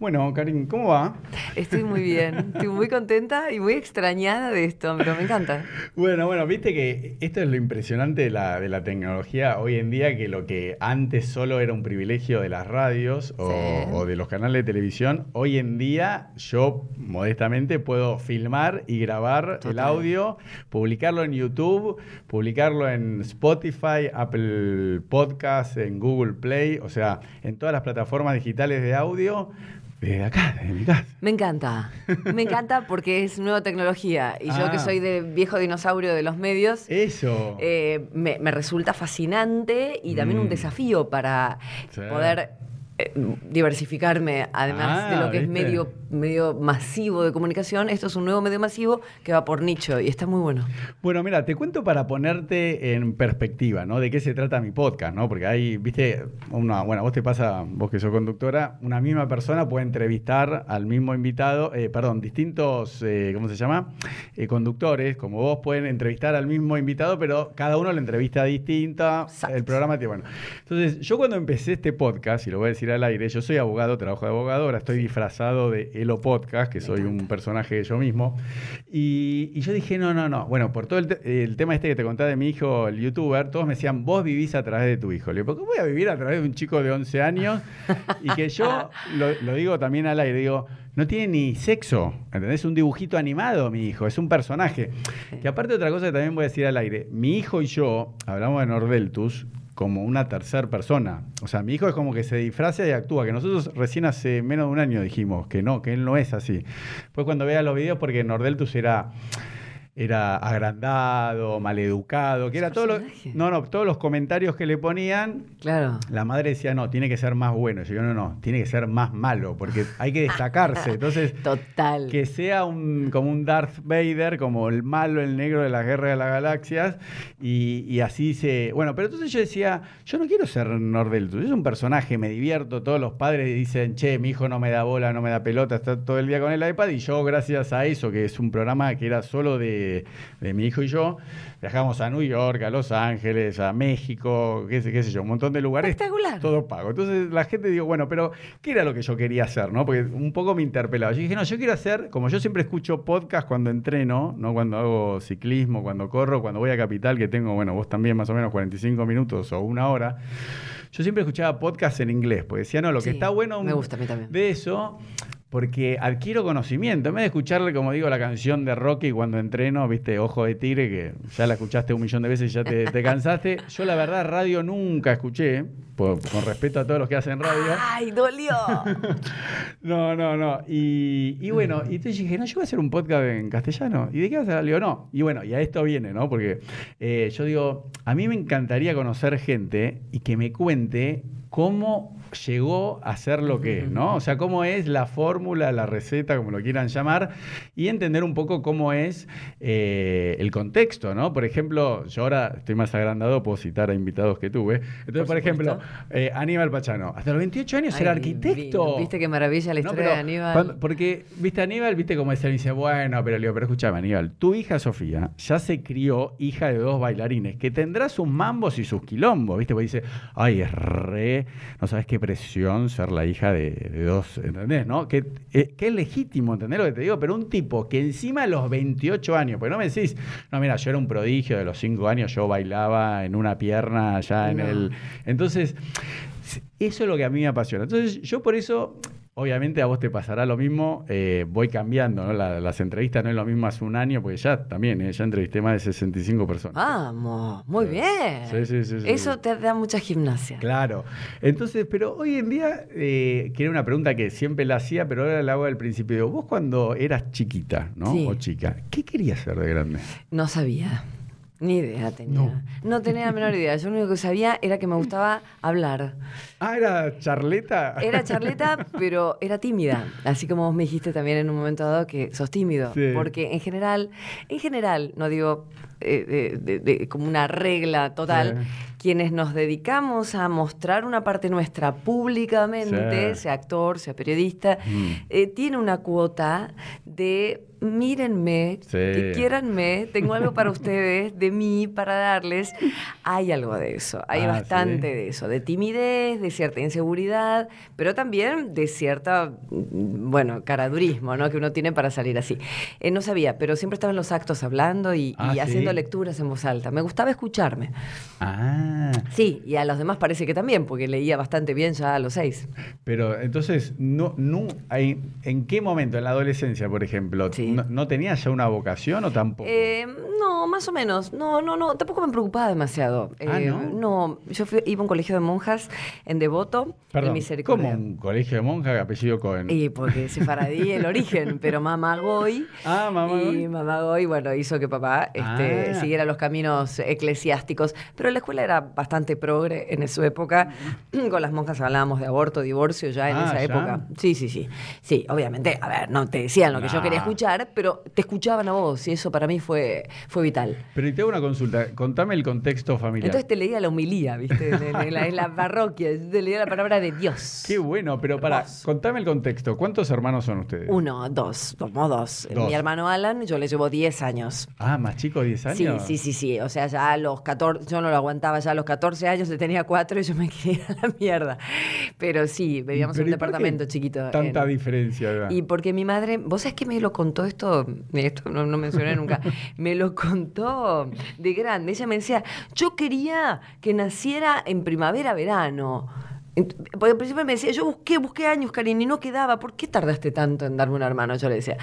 Bueno, Karin, ¿cómo va? Estoy muy bien, estoy muy contenta y muy extrañada de esto, pero me encanta. Bueno, bueno, viste que esto es lo impresionante de la, de la tecnología hoy en día, que lo que antes solo era un privilegio de las radios o, Sí. o de los canales de televisión, hoy en día yo modestamente puedo filmar y grabar el audio, publicarlo en YouTube, publicarlo en Spotify, Apple Podcasts, en Google Play, o sea, en todas las plataformas digitales de audio, desde acá, desde mi casa. Me encanta, me encanta porque es nueva tecnología y yo que Ah. soy de viejo dinosaurio de los medios, Eso. eh, me, me resulta fascinante y también Mm. un desafío para Sí. poder eh, diversificarme, además Ah, de lo que es medio, medio masivo de comunicación. Esto es un nuevo medio masivo que va por nicho y está muy bueno. Bueno, mira, te cuento para ponerte en perspectiva, ¿no? De qué se trata mi podcast, ¿no? Porque hay, viste, una, bueno, vos te pasa, vos que sos conductora, una misma persona puede entrevistar al mismo invitado, eh, perdón, distintos, eh, ¿cómo se llama? Eh, conductores, como vos, pueden entrevistar al mismo invitado, pero cada uno la entrevista distinta, Exacto. el programa tiene, bueno. Entonces, yo cuando empecé este podcast, y lo voy a decir al aire, yo soy abogado, trabajo de abogado, ahora estoy disfrazado de Elo Podcast, que soy un personaje de yo mismo. Y, y yo dije, no, no, no. Bueno, por todo el, te- el tema este que te contaba de mi hijo, el youtuber, todos me decían, vos vivís a través de tu hijo. Le digo, ¿por qué voy a vivir a través de un chico de 11 años? Y que yo, lo, lo digo también al aire, digo, no tiene ni sexo, ¿entendés? Un dibujito animado, mi hijo, es un personaje. Que aparte otra cosa que también voy a decir al aire, mi hijo y yo, hablamos de Nordeltus, como una tercera persona. O sea, mi hijo es como que se disfraza y actúa, que nosotros recién hace menos de un año dijimos que no, que él no es así. Pues cuando vea los videos, porque Nordeltus era era agrandado, maleducado, que era todo lo, no, no, todos los comentarios que le ponían, Claro. la madre decía, no, tiene que ser más bueno. Yo no, no, tiene que ser más malo, porque hay que destacarse. Entonces, Total. que sea un, como un Darth Vader, como el malo, el negro de la guerra de las galaxias, y, y así se... Bueno, pero entonces yo decía, yo no quiero ser Nordeltus, es un personaje, me divierto, todos los padres dicen, che, mi hijo no me da bola, no me da pelota, está todo el día con el iPad, y yo gracias a eso, que es un programa que era solo de, de mi hijo y yo, viajamos a New York, a Los Ángeles, a México, qué sé, qué sé yo, un montón de lugares. Espectacular. Todo pago. Entonces la gente digo, bueno, pero ¿qué era lo que yo quería hacer? ¿no? Porque un poco me interpelaba. Yo dije, no, yo quiero hacer, como yo siempre escucho podcast cuando entreno, no cuando hago ciclismo, cuando corro, cuando voy a Capital, que tengo, bueno, vos también más o menos 45 minutos o una hora. Yo siempre escuchaba podcast en inglés, porque decía, no, lo que Sí, está bueno me gusta a mí también. de eso, porque adquiero conocimiento. En vez de escucharle, como digo, la canción de Rocky cuando entreno, viste, Ojo de Tigre, que ya la escuchaste un millón de veces y ya te, te cansaste. Yo, la verdad, radio nunca escuché, por- con respeto a todos los que hacen radio. ¡Ay, dolió! No, no, no. Y, y bueno, y entonces dije, no, yo voy a hacer un podcast en castellano. ¿Y de qué vas a hablar? Le digo, no. Y bueno, y a esto viene, ¿no? Porque eh, yo digo, a mí me encantaría conocer gente y que me cuente cómo llegó a ser lo que es, ¿no? O sea, cómo es la fórmula, la receta, como lo quieran llamar, y entender un poco cómo es eh, el contexto, ¿no? Por ejemplo, yo ahora estoy más agrandado, puedo citar a invitados que tuve. Entonces, por, Por ejemplo, eh, Aníbal Pachano, hasta los 28 años Ay, era arquitecto. ¿Viste qué maravilla la No, historia pero de Aníbal? cuando- porque, viste, Aníbal, viste como decía, dice, bueno, pero le digo, pero escúchame, Aníbal, tu hija Sofía ya se crió hija de dos bailarines, que tendrá sus mambos y sus quilombos, viste, porque dice, ay, es re, no sabes qué presión ser la hija de, de dos, ¿entendés? ¿No? Que, eh, que es legítimo, ¿entendés lo que te digo? Pero un tipo que encima a los 28 años, pues no me decís, no, mira, yo era un prodigio de los 5 años, yo bailaba en una pierna allá en No. el... Entonces, eso es lo que a mí me apasiona. Entonces, yo por eso, obviamente a vos te pasará lo mismo, eh, voy cambiando, ¿no? La- las entrevistas no es lo mismo hace un año, porque ya también, eh, ya entrevisté más de 65 personas. Vamos, muy bien. Sí, sí, sí, sí, Eso sí. te da mucha gimnasia. Claro. Entonces, pero hoy en día, eh, que era una pregunta que siempre la hacía, pero ahora la hago al principio. Vos cuando eras chiquita, ¿no? O chica, ¿qué querías ser de grande? No sabía. Ni idea tenía. No. No. tenía la menor idea. Yo lo único que sabía era que me gustaba hablar. Ah, era charleta. Era charleta, pero era tímida. Así como vos me dijiste también en un momento dado que sos tímido. Sí. Porque en general, en general, no digo eh, de- de- de- como una regla total, Sí. quienes nos dedicamos a mostrar una parte nuestra públicamente, Sí. sea actor, sea periodista, Mm. eh, tiene una cuota de mírenme, Sí. que quiéranme, tengo algo para ustedes, de mí, para darles. Hay algo de eso, hay Ah, bastante de eso, de timidez, de cierta inseguridad, pero también de cierta, mm, bueno, caradurismo, ¿no? Que uno tiene para salir así. Eh, no sabía, pero siempre estaba en los actos hablando y, Ah, y ¿sí? Haciendo lecturas en voz alta. Me gustaba escucharme. Ah, Sí, y a los demás parece que también, porque leía bastante bien ya a los seis. pero entonces, no, no, hay- ¿en qué momento? En la adolescencia, por ejemplo, Sí. ¿no, no tenías ya una vocación o tampoco? Eh, no, más o menos. No, no, no. Tampoco me preocupaba demasiado. Ah, Eh, ¿no? yo fui- iba a un colegio de monjas en Devoto, Perdón, en Misericordia. ¿cómo un colegio de monja apellido Cohen? Y porque sefaradí el origen, pero mamá Goy. Ah, mamá Y Goy. mamá Goy, bueno, hizo que papá este, Siguiera los caminos eclesiásticos. Pero la escuela era bastante progre en su época. Con las monjas hablábamos de aborto, divorcio ya en Ah, esa ¿ya? época. Sí, sí, sí. Sí, obviamente, a ver, no te decían lo que yo quería escuchar, pero te escuchaban a vos y eso para mí fue, fue vital. Pero y te hago una consulta, contame el contexto familiar. Entonces te leía la humilía, ¿viste? En, en la, en la parroquia, te leía la palabra de Dios. Qué bueno, pero para, Hermoso. contame el contexto. ¿Cuántos hermanos son ustedes? Uno, dos, somos dos. Dos. Mi hermano Alan, yo le llevo 10 años. Ah, más chico, 10 años. Sí, sí, sí, sí. O sea, ya a los 14, yo no lo aguantaba ya a los 14 años, le tenía 4 y yo me quería a la mierda. Pero sí, vivíamos en un ¿y por qué departamento chiquito. Tanta en- diferencia. de edad? Y porque mi madre, vos sabés que me lo contó esto, esto no, no mencioné nunca, me lo contó de grande. Ella me decía, yo quería que naciera en primavera, verano. Porque al principio me decía, yo busqué, busqué años, Karin, y no quedaba. ¿Por qué tardaste tanto en darme un hermano? Yo le decía.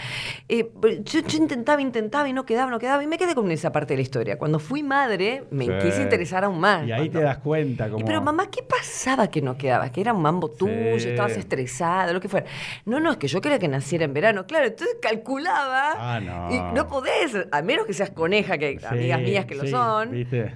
Eh, yo, yo intentaba, intentaba y no quedaba, no quedaba. Y me quedé con esa parte de la historia. Cuando fui madre, me Sí. quise interesar aún más. Y ahí Cuando- te das cuenta. y Como... pero mamá, ¿qué pasaba que no quedaba? Que era un mambo tuyo, Sí. estabas estresada, lo que fuera. No, no, es que yo quería que naciera en verano. Claro, entonces calculaba. Ah, no. Y no podés, a menos que seas coneja, que Sí, amigas mías que lo son. ¿Viste?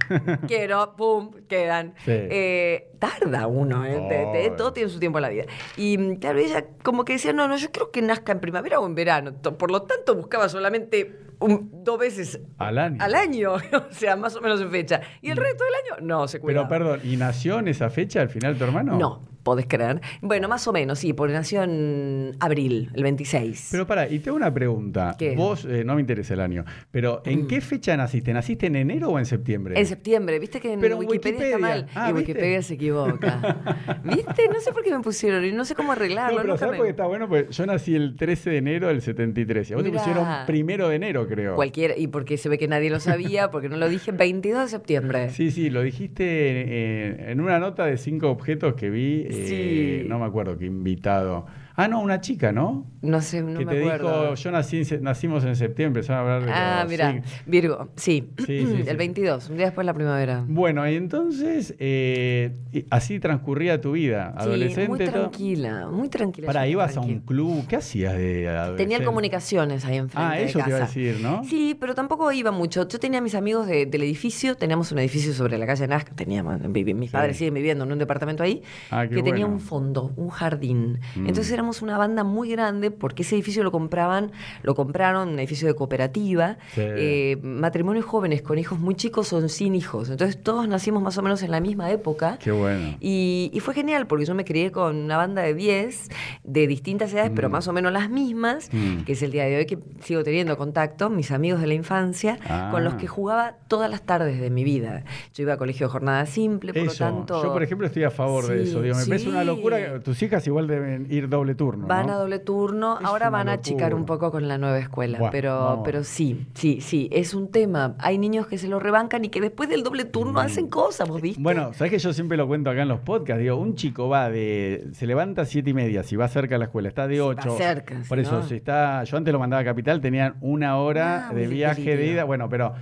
Quiero, pum, quedan. Eh, tarda uno, ¿eh? Te- te- todo tiene su tiempo en la vida. Y mm, claro, ella como que decía, no, no, yo creo que nazca en primavera o en verano. Por lo tanto, buscaba solamente un- dos veces Al año. al año, o sea, más o menos en fecha. Y el resto del año, no, se Pero cuidaba. perdón, ¿y nació en esa fecha al final tu hermano? No, podés creer. Bueno, más o menos, sí, porque nació en abril, el 26. Pero para, y tengo una pregunta. ¿Qué? Mm. Vos, eh, no me interesa el año, pero ¿en qué fecha naciste? ¿Naciste en enero o en septiembre? en septiembre, viste que en Pero Wikipedia, está mal. Ah, y ¿viste? Wikipedia se equivoca. ¿Viste? No sé por qué me pusieron y no sé cómo arreglarlo. No, pero ¿sabes me- por qué está bueno? Porque yo nací el 13 de enero del 73. Y a vos Mirá. te pusieron primero de enero, creo. Cualquiera, y porque se ve que nadie lo sabía, porque no lo dije, 22 de septiembre. Sí, sí, lo dijiste en una nota de cinco objetos que vi. Eh, Sí. No me acuerdo qué invitado. Ah, no, una chica, ¿no? No sé, no que me te acuerdo. dijo, yo nací, se- nacimos en septiembre, empezaron a hablar de Ah, mira, Virgo, sí. Sí, sí, sí. el 22, un día después de la primavera. Bueno, y entonces eh, así transcurría tu vida, adolescente. Sí, muy todo. tranquila, muy tranquila. Para, ibas a un club, ¿qué hacías de adolescente? Tenía comunicaciones ahí enfrente Ah, de eso te iba a casa. decir, ¿no? Sí, pero tampoco iba mucho. Yo tenía mis amigos de- del edificio, teníamos un edificio sobre la calle Nazca, teníamos, mis padres siguen viviendo en un departamento ahí, Ah, que tenía un fondo, un jardín. Mm. Entonces éramos una banda muy grande porque ese edificio lo compraban, lo compraron, un edificio de cooperativa, Sí. eh, matrimonios jóvenes con hijos muy chicos o sin hijos. Entonces todos nacimos más o menos en la misma época. Qué bueno. Y, y fue genial porque yo me crié con una banda de 10 de distintas edades, pero Mm. más o menos las mismas, Mm. que es el día de hoy que sigo teniendo contacto, mis amigos de la infancia, con los Ah. que jugaba todas las tardes de mi vida. Yo iba a colegio de jornada simple, por Eso, lo tanto... yo por ejemplo estoy a favor de Sí, eso. Digo, me parece una sí. locura. Tus hijas igual deben ir doble turno. Van ¿no? a doble turno, Es ahora van a achicar un poco con la nueva escuela, pero, pero sí, sí, sí, es un tema. Hay niños que se lo rebancan y que después del doble turno hacen cosas, ¿vos viste? Mm. Bueno, sabes que yo siempre lo cuento acá en los podcasts. Digo, un chico va de. Se levanta a siete y media, si va cerca de la escuela, está de ocho. cerca, Por si eso, no- si está. Yo antes lo mandaba a Capital, tenían una hora Ah, de viaje de ida. Bueno, pero.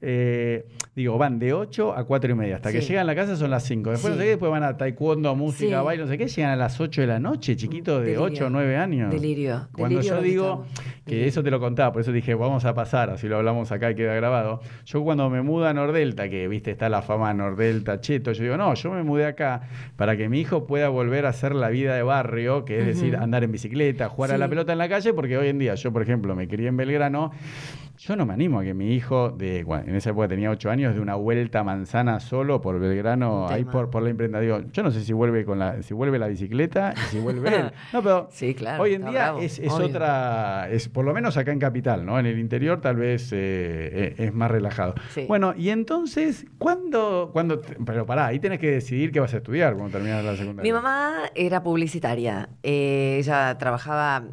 eh, digo, van de 8 a cuatro y media. Hasta que llegan a la casa son las 5. Después, Sí. no sé qué, después van a taekwondo, música, Sí. baile, no sé qué. Llegan a las 8 de la noche, chiquitos de. 8 o 9 años. Delirio, Cuando delirio yo digo. Que eso te lo contaba, por eso dije, vamos a pasar, así lo hablamos acá y queda grabado. Yo cuando me mudo a Nordelta, que viste, está la fama de Nordelta, Cheto, yo digo, no, yo me mudé acá para que mi hijo pueda volver a hacer la vida de barrio, que es decir, andar en bicicleta, jugar a la pelota en la calle, porque hoy en día, yo por ejemplo, me crié en Belgrano, yo no me animo a que mi hijo, de, bueno, en esa época tenía 8 años, de una vuelta a manzana solo por Belgrano, ahí por, por la imprenta. Digo, yo no sé si vuelve con la, si vuelve la bicicleta y si vuelve él. No, pero Sí, claro, hoy en día bravo, es, es otra, es por lo menos acá en Capital, ¿no? En el interior tal vez eh, eh, es más relajado. Sí. Bueno, y entonces, ¿cuándo, te- pero pará, ahí tenés que decidir qué vas a estudiar cuando terminas la secundaria? Mi mamá era publicitaria. Eh, ella trabajaba,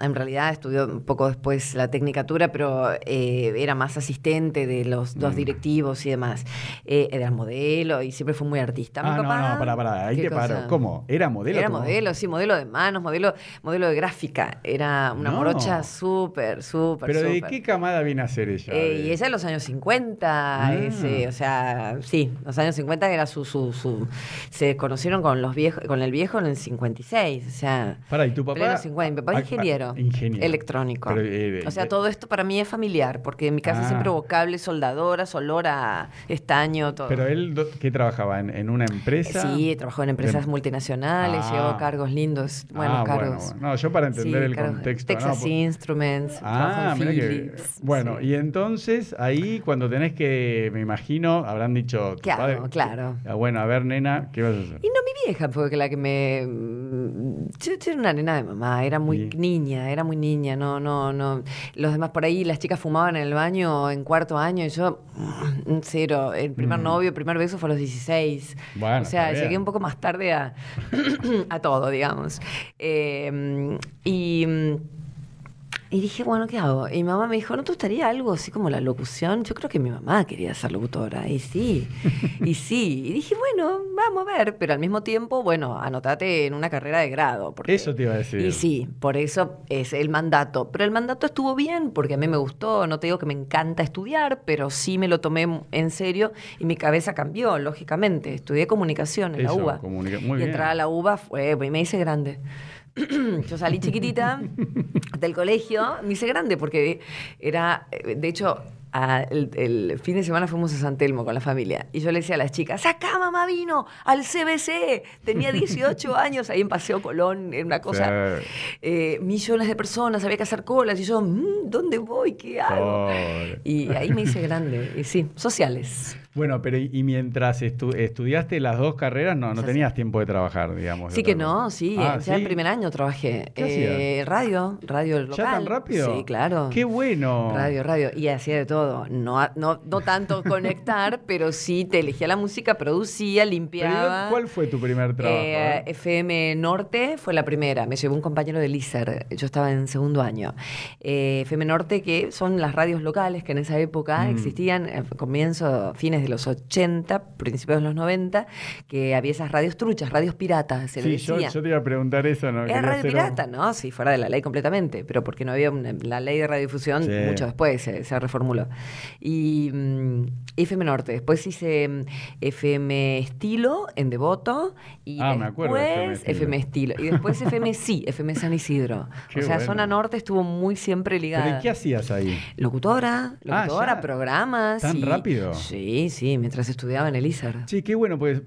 en realidad estudió un poco después la tecnicatura, pero eh, era más asistente de los dos Mm. directivos y demás. Eh, era modelo y siempre fue muy artista. Mi Ah, no, papá, no, pará, pará, ahí ¿qué te paro. ¿Cómo? ¿Era modelo? Era modelo, sí, modelo de manos, modelo, modelo de gráfica. Era una No. morocha súper, súper, ¿Pero de qué camada viene a ser ella? Eh, y ella en los años 50, Ah. ese, o sea, sí, los años 50 era su, su, su se conocieron con los viejos, con el viejo en el 56, o sea, Pará, ¿y tu papá? pleno 50. Mi papá Ah, es ingeniero, ah, ingeniero. electrónico. Pero, eh, o sea, todo esto para mí es familiar, porque en mi casa Ah. siempre hubo cables, soldadoras, olor a estaño, todo. Pero él, ¿qué trabajaba? ¿En, en una empresa? Sí, trabajó en empresas De- multinacionales, Ah. llevó cargos lindos, buenos Ah, bueno, cargos. bueno. No, yo para entender Sí, el cargos- contexto. Texas no, por- Instruments, Ah, que. Bueno, sí. y entonces ahí cuando tenés que, me imagino, habrán dicho. tu padre- Claro. Ah, bueno, a ver, nena, ¿qué vas a hacer? Y no mi vieja fue la que me... mm, Yo, yo era una nena de mamá, era muy Sí. niña, era muy niña, no, no, no. Los demás por ahí, las chicas fumaban en el baño en cuarto año y yo, mm, cero. El primer Mm. novio, el primer beso fue a los 16. Bueno, o sea, llegué un poco más tarde a, a todo, digamos. Eh, y... y dije, bueno, ¿qué hago? Y mi mamá me dijo, ¿no te gustaría algo así como la locución? Yo creo que mi mamá quería ser locutora. Y sí, y sí. Y dije, bueno, vamos a ver. Pero al mismo tiempo, bueno, anotate en una carrera de grado. porque- Eso te iba a decir. Y sí, por eso es el mandato. Pero el mandato estuvo bien porque a mí me gustó. No te digo que me encanta estudiar, pero sí me lo tomé en serio y mi cabeza cambió, lógicamente. Estudié comunicación en Eso, la UBA. comunica- muy y bien. entrar a la UBA fue, me hice grande. Yo salí chiquitita del colegio, me hice grande porque era, de hecho, a- el, el fin de semana fuimos a San Telmo con la familia y yo le decía a las chicas, acá mamá vino al CBC, tenía 18 años ahí en Paseo Colón, en una cosa, Sí. eh, millones de personas, había que hacer colas y yo, "Mm, ¿dónde voy? ¿Qué hago? Y ahí me hice grande, y sí, sociales. Bueno, pero y, y mientras estu- estudiaste las dos carreras, no, no tenías tiempo de trabajar, digamos. Sí que no, sí. Ah, ya ¿sí? el primer año trabajé. ¿Qué Eh, radio, radio local. ¿Ya tan rápido? Sí, claro. ¡Qué bueno! Radio, radio. Y hacía de todo. No, no, no tanto conectar, pero sí te elegía la música, producía, Pero, ¿y limpiaba. ¿Cuál fue tu primer trabajo? Eh, eh? FM Norte fue la primera. Me llevó un compañero de ISER. Yo estaba en segundo año. Eh, FM Norte, que son las radios locales que en esa época Mm. existían, eh, comienzo, fines de los 80, principios de los 90, que había esas radios truchas, radios piratas, se Sí, yo, decía. yo te iba a preguntar eso, ¿no? Era radio un- pirata, ¿no? Sí, fuera de la ley completamente, pero porque no había una- la ley de radiodifusión Sí. mucho después se, se reformuló. Y mm, FM Norte, después hice mm, FM Estilo en Devoto y Ah, me acuerdo de después FM Estilo. Y después FM Sí, FM San Isidro. Qué o sea, bueno. Zona Norte estuvo muy siempre ¿Pero ligada. y qué hacías ahí? Locutora, Ah, locutora, programas. ¿Tan y- rápido? Sí, sí, mientras estudiaba en el ISER. Sí, qué bueno, pues,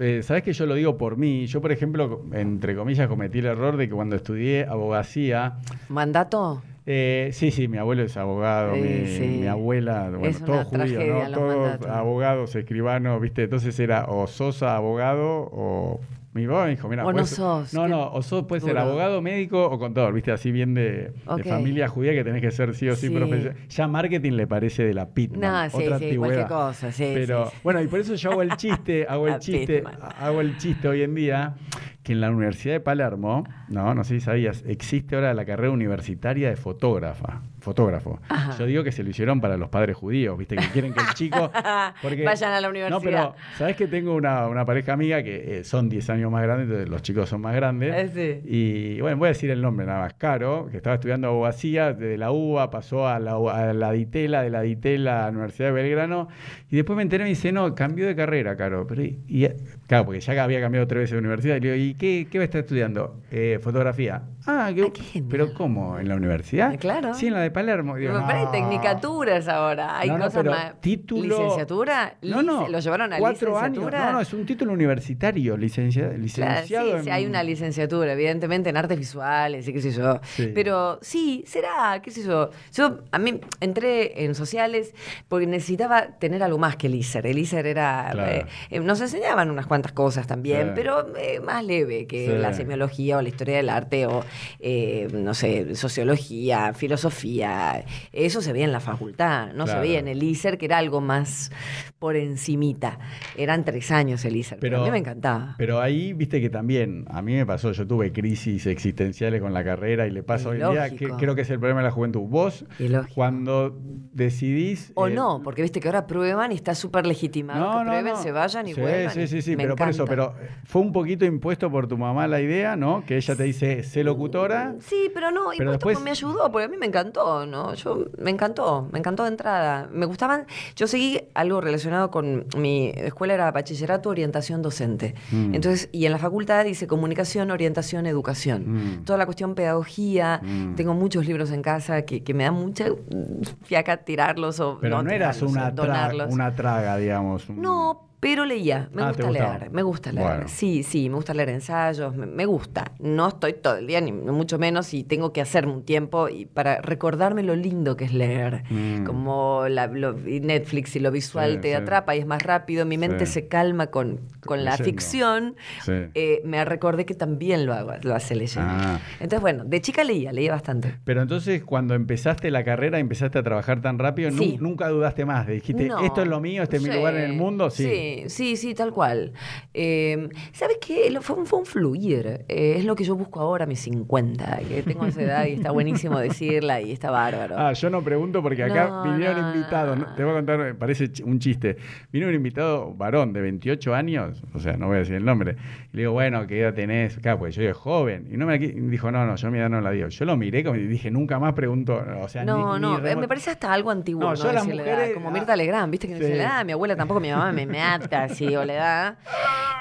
eh, sabes que yo lo digo por mí. Yo, por ejemplo, entre comillas, cometí el error de que cuando estudié abogacía, ¿Mandato? eh, sí, sí, mi abuelo es abogado, Eh, mi, sí. mi abuela, bueno, todos judíos, ¿no? Todos mandatos. abogados, escribanos, ¿viste? Entonces era o Sosa abogado o mi papá me dijo, mira, O no puedes- sos, no, no, o sos, puede ser abogado, médico o contador, ¿viste? Así bien de, familia judía que tenés que ser sí o sí, Sí. profesional. Ya marketing le parece de la Pitman, No, sí, otra sí, cualquier cosa, sí, Pero bueno, y por eso yo hago el chiste, hago el chiste, Pitman. hago el chiste hoy en día que en la Universidad de Palermo, no, no sé si sabías, existe ahora la carrera universitaria de fotógrafa, fotógrafo. Ajá. Yo digo que se lo hicieron para los padres judíos, viste, que quieren que el chico porque- Vayan a la No, universidad. pero sabes que tengo una, una pareja amiga que eh, son 10 años más grandes, entonces los chicos son más grandes. Eh, sí. Y bueno, voy a decir el nombre nada más. Caro, que estaba estudiando abogacía, desde la UBA pasó a la, a la DITELA, de la DITELA a la Universidad de Belgrano. Y después me enteré y me dice, no, cambió de carrera, Caro. Pero, y, y- claro, porque ya había cambiado tres veces de universidad. Y le digo, ¿y qué, qué va a estar estudiando? Eh, fotografía. Ah, qué, Ah, qué genial. pero ¿cómo? ¿En la universidad? Eh, claro. Sí, en la de Palermo. Digo, Pero hay no. tecnicaturas ahora, hay No, no, cosas más. título- ¿Licenciatura? No, no. ¿Lo llevaron a cuatro licenciatura? años. No, no, es un título universitario, licencia- Claro, licenciado. sí, en- sí, hay una licenciatura, evidentemente, en artes visuales y qué sé yo. Sí. Pero sí, será, qué sé yo. Yo a mí entré en sociales porque necesitaba tener algo más que el ISER. El ISER era. Claro. eh, eh, nos enseñaban unas cuantas cosas también, Sí. pero eh, más leve que Sí. la semiología o la historia del arte o, eh, no sé, sociología, filosofía. Eso se veía en la facultad, no Claro. se veía en el ISER, que era algo más por encimita. Eran tres años el ISER, pero, Pero- a mí me encantaba. Pero ahí, viste que también, a mí me pasó, yo tuve crisis existenciales con la carrera y le pasa hoy día, que creo que es el problema de la juventud. Vos, cuando decidís... O eh, no, porque viste que ahora prueban y está súper legitimado que prueben, se vayan y sí, vuelvan. Sí, sí, sí, Me pero por eso, pero fue un poquito impuesto por tu mamá la idea, ¿no? Que ella te dice, sé locutora. Sí, pero no, Pero después- me ayudó, porque a mí me encantó, ¿no? Yo me encantó, me encantó de entrada. Me gustaban, yo seguí algo relacionado con mi escuela era bachillerato, orientación docente. Mm. Entonces, y en la facultad dice comunicación, orientación, educación. Mm. Toda la cuestión pedagogía, Mm. tengo muchos libros en casa que, que me da mucha fiaca tirarlos o Pero no, eras una, tra- donarlos. una traga, digamos. No, pero leía. Me Ah, ¿te gusta leer. Me gusta leer. Bueno. Sí, sí, me gusta leer ensayos. Me, me gusta. No estoy todo el día, ni mucho menos, y tengo que hacerme un tiempo y para recordarme lo lindo que es leer. Mm. Como la- lo- Netflix y lo visual Sí, te sí. atrapa y es más rápido. Mi mente Sí. se calma con, con la Leyendo. ficción. Eh, me recordé que también lo hago, lo hace leyendo. Ah. Entonces, bueno, de chica leía, leía bastante. Pero entonces, cuando empezaste la carrera, empezaste a trabajar tan rápido, nunca dudaste más. Dijiste, No. esto es lo mío, este es mi lugar en el mundo. Sí. Sí, sí, sí, tal cual. Eh, ¿Sabes qué? Fue, un- fue un fluir. Eh, es lo que yo busco ahora a mis 50, que tengo esa edad y está buenísimo decirla y está bárbaro. Ah, yo no pregunto porque acá No, vinieron no, invitados. Te voy a contar, me parece un chiste. Vino un invitado varón de 28 años, o sea, no voy a decir el nombre. Y le digo, bueno, ¿qué edad tenés? Claro, pues yo soy joven. Y no me dijo, no, no, yo mi edad no la digo. Yo lo miré como y dije, nunca más pregunto. O sea, no, ni- no, ni eh, me parece hasta algo antiguo. No, No, yo las la edad, mujeres- como ah, Mirta Legrand, ¿viste? Que no dice sí. la edad, mi abuela tampoco, mi mamá me mata así, o la edad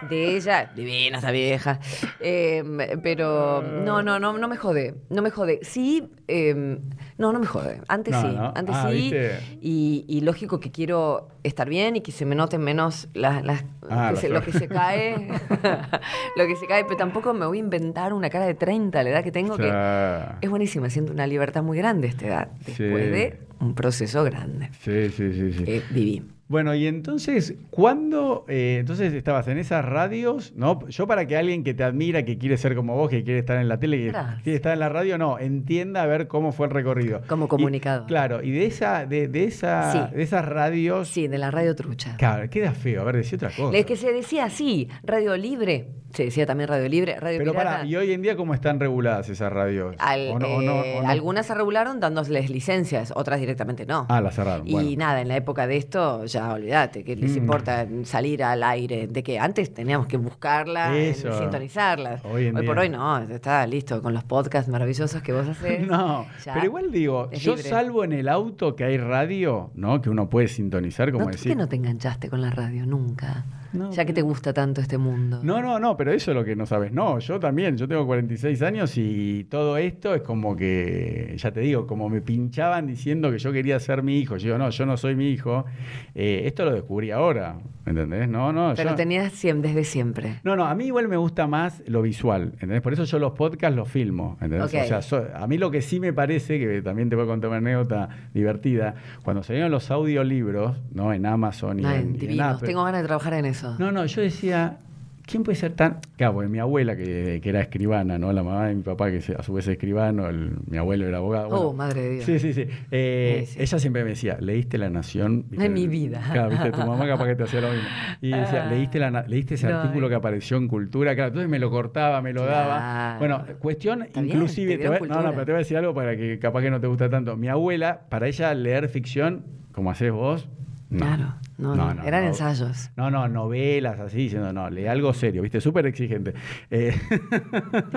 de ella, divina esta vieja. Eh, pero no, no, no, no me jode, no me jode. Sí, eh, no, no me jode. Antes No, sí, no. antes Ah, sí. Y, y lógico que quiero estar bien y que se me noten menos las, las- Ah, que se- lo que se cae, lo que se cae, pero tampoco me voy a inventar una cara de 30, la edad que tengo, O que es buenísima, siento una libertad muy grande a esta edad, después Sí. de un proceso grande Sí, sí, sí, sí. viví. Bueno, y entonces, ¿cuándo? eh, entonces estabas en esas radios, ¿no? Yo para que alguien que te admira, que quiere ser como vos, que quiere estar en la tele, que Gracias. quiere estar en la radio, no, entienda a ver cómo fue el recorrido. Como Y- comunicador. claro, y de esa, de, de esa, Sí. de esas radios, Sí, de la radio trucha. claro, queda feo. A ver, decía otra cosa. Es que se decía así, radio libre, se decía también radio libre, radio Pero pirata. para, ¿y hoy en día cómo están reguladas esas radios? Al- ¿O no- o no- eh, o no? Algunas se regularon dándoles licencias, otras directamente no. Ah, las cerraron. Y bueno. nada, en la época de esto, ya olvídate, ¿qué les Mm. importa salir al aire? De que antes teníamos que buscarla, en- Eso. sintonizarlas. Hoy en por día. hoy no, está listo con los podcasts maravillosos que vos haces. No, ya pero igual digo, yo libre. salvo en el auto que hay radio, ¿no? Que uno puede sintonizar, como ¿No, ¿Por decir. qué no te enganchaste con la radio nunca? No, ya que te gusta tanto este mundo. No, no, no, pero eso es lo que no sabes. No, yo también, yo tengo 46 años y todo esto es como que, ya te digo, como me pinchaban diciendo que yo quería ser mi hijo. Yo digo, no, yo no soy mi hijo. Eh, esto lo descubrí ahora, ¿me entendés? No, no, Pero yo- tenías siem- desde siempre. No, no, a mí igual me gusta más lo visual, ¿entendés? Por eso yo los podcasts los filmo, ¿entendés? Ok. O sea, so- a mí lo que sí me parece, que también te voy a contar una anécdota divertida, cuando salieron los audiolibros, ¿no? En Amazon y Ay, en, y en divinos. Apple. Tengo ganas de trabajar en eso. No, no, yo decía, ¿quién puede ser tan...? Claro, porque mi abuela, que, que era escribana, ¿no? La mamá de mi papá, que a su vez es escribano, el- mi abuelo era abogado. Oh, madre de Dios. Sí, sí, sí. Eh, Sí, sí. Ella siempre me decía, ¿leíste La Nación? De mi vida. Claro, viste, tu mamá capaz que te hacía lo mismo. Y decía. ¿leíste, la, ¿leíste ese No, artículo que apareció en Cultura? Claro, entonces me lo cortaba, me lo daba. Bueno, cuestión inclusive... te te voy- dieron no, no, pero te voy a decir algo para que capaz que no te gusta tanto. Mi abuela, para ella leer ficción, como haces vos, No. Claro, no, No, no, eran no. ensayos. No, no, novelas así, diciendo, no, lee algo serio, ¿viste? Súper exigente. Eh,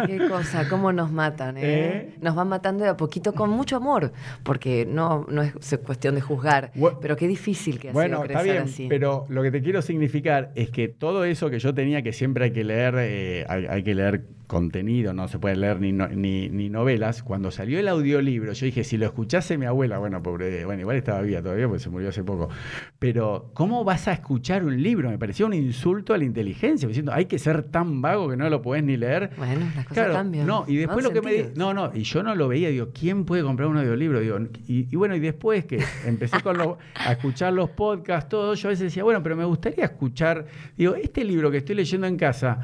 Qué cosa, cómo nos matan, ¿eh? ¿Eh? Nos van matando de a poquito con mucho amor, porque no, no es cuestión de juzgar, pero qué difícil que ha bueno, sido está crecer bien, así. pero lo que te quiero significar es que todo eso que yo tenía que siempre hay que leer, eh, hay, hay que leer contenido, no se puede leer ni, no- ni, ni novelas. Cuando salió el audiolibro, yo dije, si lo escuchase mi abuela, bueno, pobre, bueno, igual estaba viva todavía porque se murió hace poco, pero ¿cómo vas a escuchar un libro? Me parecía un insulto a la inteligencia, diciendo, hay que ser tan vago que no lo podés ni leer. Bueno, las cosas Claro, cambian. No, y después ¿no? lo que me di- Sentidos. No, no, y yo no lo veía, digo, ¿quién puede comprar un audiolibro? Digo, y, y bueno, y después que empecé con los- a escuchar los podcasts, todo, yo a veces decía, bueno, pero me gustaría escuchar, digo, este libro que estoy leyendo en casa.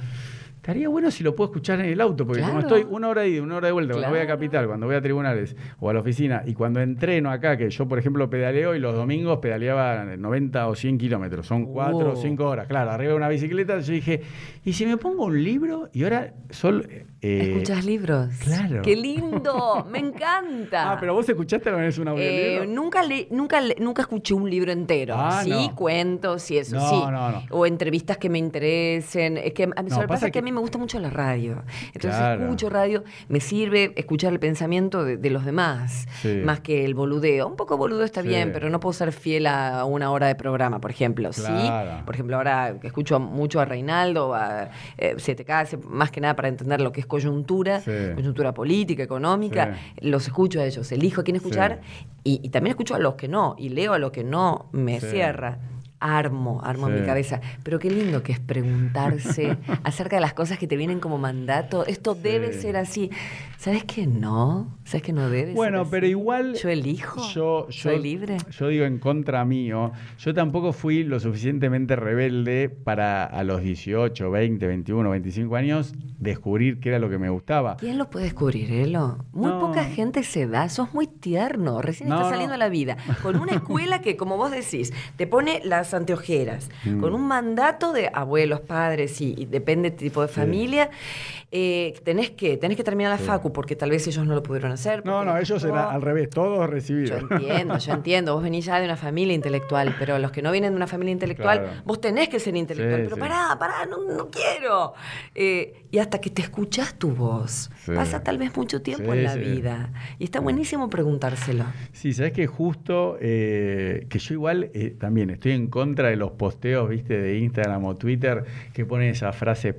Estaría bueno si lo puedo escuchar en el auto, porque como Claro. estoy una hora de ida, una hora de vuelta, cuando voy a. Capital, cuando voy a tribunales o a la oficina, y cuando entreno acá, que yo, por ejemplo, pedaleo y los domingos pedaleaba 90 o 100 kilómetros, son 4 o Wow. 5 horas, claro, arriba de una bicicleta, yo dije, ¿y si me pongo un libro? Y ahora solo... eh, ¿Escuchas libros? claro. ¡Qué lindo! ¡Me encanta! Ah, pero vos escuchaste alguna vez un Eh, audiolibro. nunca, le- nunca, le- nunca escuché un libro entero. Ah, sí, no. cuentos y eso, No, sí. no, no. O entrevistas que me interesen. Es que a mí, pasa pasa que, que- a mí me gusta mucho la radio. Entonces Claro. escucho radio, me sirve escuchar el pensamiento de, de los demás, Sí. más que el boludeo. Un poco boludeo está Sí. bien, pero no puedo ser fiel a una hora de programa, por ejemplo. Claro. Sí, por ejemplo, ahora escucho mucho a Reinaldo, a eh, 7K, más que nada para entender lo que es coyuntura, Sí. coyuntura política, económica, los escucho a ellos, elijo a quién escuchar y, y también escucho a los que no, y leo a lo que no me cierra. Armo, armo en mi cabeza. Pero qué lindo que es preguntarse acerca de las cosas que te vienen como mandato. Esto debe ser así. ¿Sabes que no? ¿Sabes que no debe Bueno, pero así? igual. Yo elijo. Yo, yo, Soy libre. Yo digo en contra mío. Yo tampoco fui lo suficientemente rebelde para a los 18, 20, 21, 25 años descubrir qué era lo que me gustaba. ¿Quién lo puede descubrir, Elo? Muy No. poca gente se da, sos muy tierno, recién No, estás no. saliendo a la vida, con una escuela que, como vos decís, te pone las anteojeras, Mm. con un mandato de abuelos, padres, y, y depende del tipo de Sí. Eh, tenés, que, tenés que terminar la Sí. facu, porque tal vez ellos no lo pudieron hacer. No, no, ellos eran al revés, todos Yo recibidos. entiendo, yo entiendo. Vos venís ya de una familia intelectual, pero los que no vienen de una familia intelectual, Claro. vos tenés que ser intelectual. Sí, pero sí. pará, pará, no, no quiero. Eh, y hasta que te escuchás tu voz, pasa tal vez mucho tiempo en la vida. Y está buenísimo preguntárselo. Sí, sabes que justo eh, que yo igual eh, también estoy en contra de los posteos, viste, de Instagram o Twitter que ponen esa frase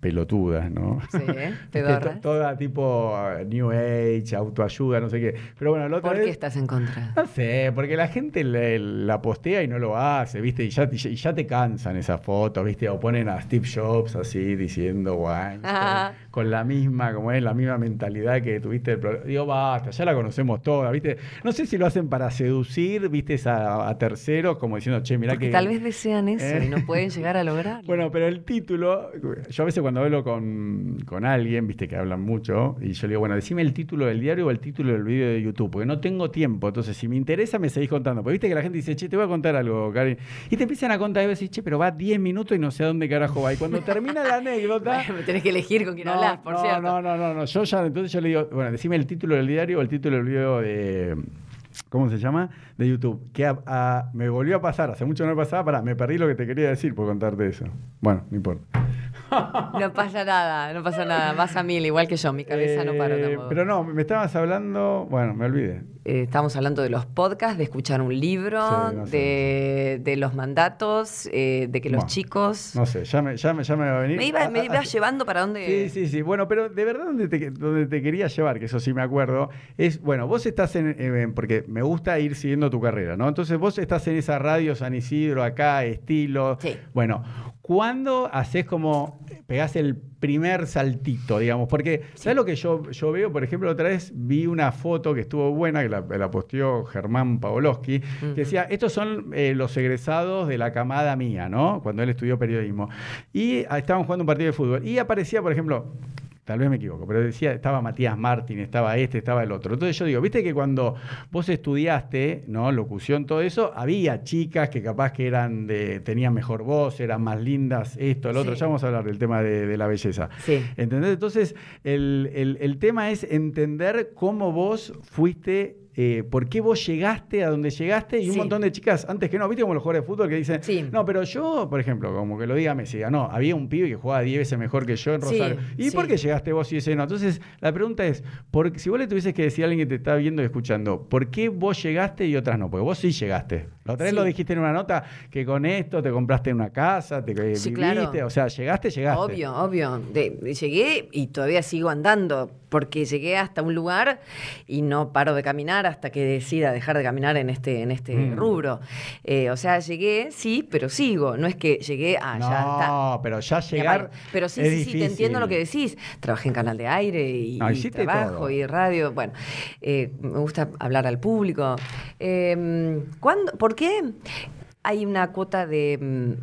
pelotudas, ¿no? Sí, pedorras. to- Toda tipo uh, New Age, autoayuda, no sé qué. Pero bueno, la otra ¿Por vez- qué estás en contra? No sé, porque la gente le- la postea y no lo hace, ¿viste? Y ya, y ya- te cansan esas fotos, ¿viste? O ponen a Steve Jobs así diciendo Ajá. con la misma, como es, la misma mentalidad que tuviste. el Digo, basta, ya la conocemos toda, ¿viste? No sé si lo hacen para seducir, ¿viste? A, a terceros, como diciendo, che, mirá Porque que. tal vez desean eso ¿Eh? y no pueden llegar a lograrlo. Bueno, pero el título, yo a veces cuando hablo con, con alguien, viste que hablan mucho, y yo le digo, bueno, decime el título del diario o el título del video de YouTube, porque no tengo tiempo, entonces si me interesa me seguís contando, porque viste que la gente dice, che, te voy a contar algo, Karin, y te empiezan a contar y vos decís, che, pero va 10 minutos y no sé a dónde carajo va, y cuando termina la anécdota... Bueno, tenés que elegir con quién No, hablas, por no, cierto. no, no, no, no, yo ya, entonces yo le digo, bueno, decime el título del diario o el título del video de... ¿Cómo se llama? De YouTube. Que a- a- me volvió a pasar, hace mucho no me pasaba, pará, me perdí lo que te quería decir por contarte eso. Bueno, no importa. No pasa nada, no pasa nada. Vas a mil, igual que yo, mi cabeza no para Eh, tampoco. Pero no, me estabas hablando, bueno, me olvidé. Eh, estamos hablando de los podcasts, de escuchar un libro, Sí, no sé. de, de los mandatos, eh, de que los Bueno, chicos... No sé, ya me, ya me, ya me va a venir. me iba, me Ah, iba ah, llevando para dónde... Sí, sí, sí. Bueno, pero de verdad donde te, donde te quería llevar, que eso sí me acuerdo, es, bueno, vos estás en, eh, porque me gusta ir siguiendo tu carrera, ¿no? Entonces vos estás en esa radio San Isidro, acá, estilo. Sí. Bueno, ¿cuándo haces como, pegás el primer saltito, digamos? Porque, ¿sabes lo que yo, yo veo? Por ejemplo, otra vez vi una foto que estuvo buena, que la, la posteó Germán Pavlovsky, que decía, estos son eh, los egresados de la camada mía, ¿no? Cuando él estudió periodismo. Y ah, estaban jugando un partido de fútbol. Y aparecía, por ejemplo, tal vez me equivoco, pero decía, estaba Matías Martín, estaba este, estaba el otro. Entonces yo digo, viste que cuando vos estudiaste, ¿no? Locución, todo eso, había chicas que capaz que eran de, tenían mejor voz, eran más lindas, esto, el otro. Sí. Ya vamos a hablar del tema de, de la belleza. Sí. ¿Entendés? Entonces, el, el- el tema es entender cómo vos fuiste eh, por qué vos llegaste a donde llegaste y un montón de chicas antes que no, viste como los jugadores de fútbol que dicen, Sí. no, pero yo, por ejemplo, como que lo diga Messi, no, había un pibe que jugaba 10 veces mejor que yo en Sí, Rosario. ¿Y por qué llegaste vos y ese no? Entonces, la pregunta es, por, si vos le tuvieses que decir a alguien que te está viendo y escuchando, ¿por qué vos llegaste y otras no? Porque vos sí llegaste. La otra vez lo dijiste en una nota que con esto te compraste una casa, te viviste, claro. o sea, llegaste, llegaste. Obvio, obvio. De- llegué y todavía sigo andando porque llegué hasta un lugar y no paro de caminar hasta que decida dejar de caminar en este, en este Mm. rubro. Eh, o sea, llegué, sí, pero sigo. No es que llegué, ah, ya está. No, pero ya Ya llegar. Pero sí, es sí, sí, te entiendo lo que decís. Trabajé en canal de aire y, No, trabajo todo. y radio. Bueno, eh, me gusta hablar al público. Eh, ¿cuándo- ¿Por qué hay una cuota de...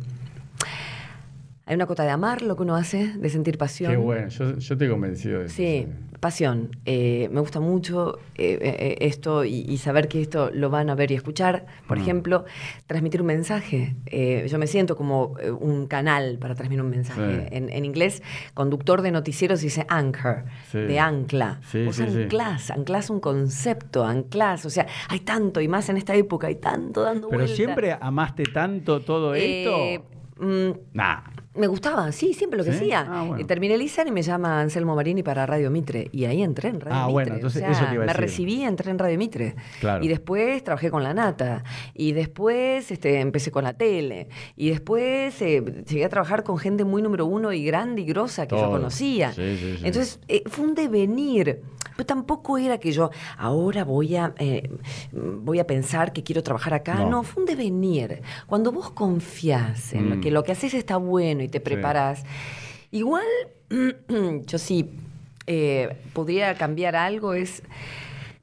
hay una cuota de amar lo que uno hace, de sentir pasión. Qué bueno, yo, yo estoy convencido de eso. Sí, pasión. Eh, me gusta mucho eh, eh, esto y, y saber que esto lo van a ver y escuchar. Por Mm. ejemplo, transmitir un mensaje. Eh, yo me siento como eh, un canal para transmitir un mensaje. Sí. En, en inglés, conductor de noticieros dice anchor, Sí. de ancla. Sí, Vos sí, sí. anclás, anclás un concepto, anclás. O sea, hay tanto, y más en esta época, hay tanto dando Pero vuelta. siempre amaste tanto todo Eh, esto. mm, Nah. Me gustaba, sí, siempre lo que ¿Sí? hacía. Ah, bueno. Eh, Terminé y me llama Anselmo Marini para Radio Mitre. Y ahí entré en Radio Ah, Mitre. bueno, entonces O sea, eso te iba a Me decir. recibí, entré en Radio Mitre. Claro. Y después trabajé con La Nata. Y después este, empecé con la tele. Y después eh, llegué a trabajar con gente muy número uno y grande y grosa que yo Todo. conocía. Sí, sí, sí. Entonces eh, fue un devenir. Pero tampoco era que yo ahora voy a, eh, voy a pensar que quiero trabajar acá. No. No, fue un devenir. Cuando vos confías en lo Mm. que lo que haces está bueno y te preparas. Igual, yo sí eh, podría cambiar algo, es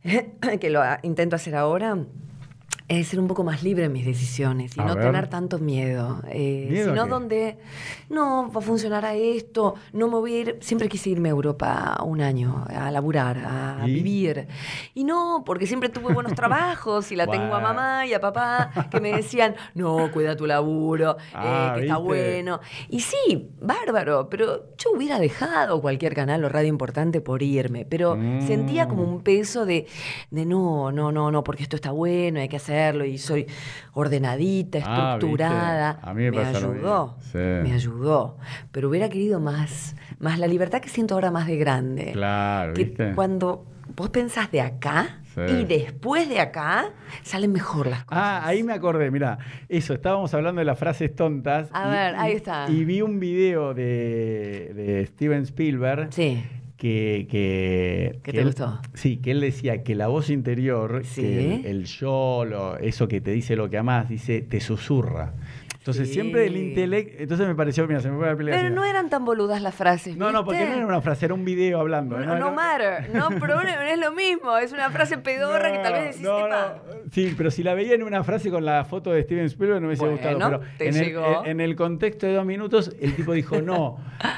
que lo intento hacer ahora. Es ser un poco más libre en mis decisiones y A no ver. tener tanto miedo. Eh, ¿Miedo sino donde no va a funcionar a esto, no me voy a ir. Siempre quise irme a Europa un año a laburar, a ¿Y? vivir. Y no, porque siempre tuve buenos trabajos y la tengo a mamá y a papá que me decían, no, cuida tu laburo, eh, Ah, que está ¿viste? bueno. Y sí, bárbaro, pero yo hubiera dejado cualquier canal o radio importante por irme, pero Mm. sentía como un peso de, de no, no, no, no, porque esto está bueno, hay que hacerlo y soy ordenadita, Ah, estructurada. A mí me lo ayudó. Sí. me ayudó, pero hubiera querido más, más la libertad que siento ahora más de grande. Claro, que ¿viste? cuando vos pensás de acá Sí. y después de acá, salen mejor las cosas. Ah, ahí me acordé, mira, eso, estábamos hablando de las frases tontas. A y- ver, y- ahí está. Y vi un video de, de Steven Spielberg Sí. Que... que ¿Qué que te él- gustó? Sí, que él decía que la voz interior, Sí. que el, el yo, lo- eso que te dice lo que amás, dice, te susurra. Entonces Sí. siempre el intelecto... Entonces me pareció, mira, se me fue la pelea. Pero no eran tan boludas las frases. No, no, porque no era una frase, era un video hablando. No, no matter. No, pero no es lo mismo. Es una frase pedorra que tal vez decís, no, no. Sí, pero si la veía en una frase con la foto de Steven Spielberg no me hubiese Bueno, gustado. Pero te en el, llegó. en el contexto de dos minutos, el tipo dijo, no,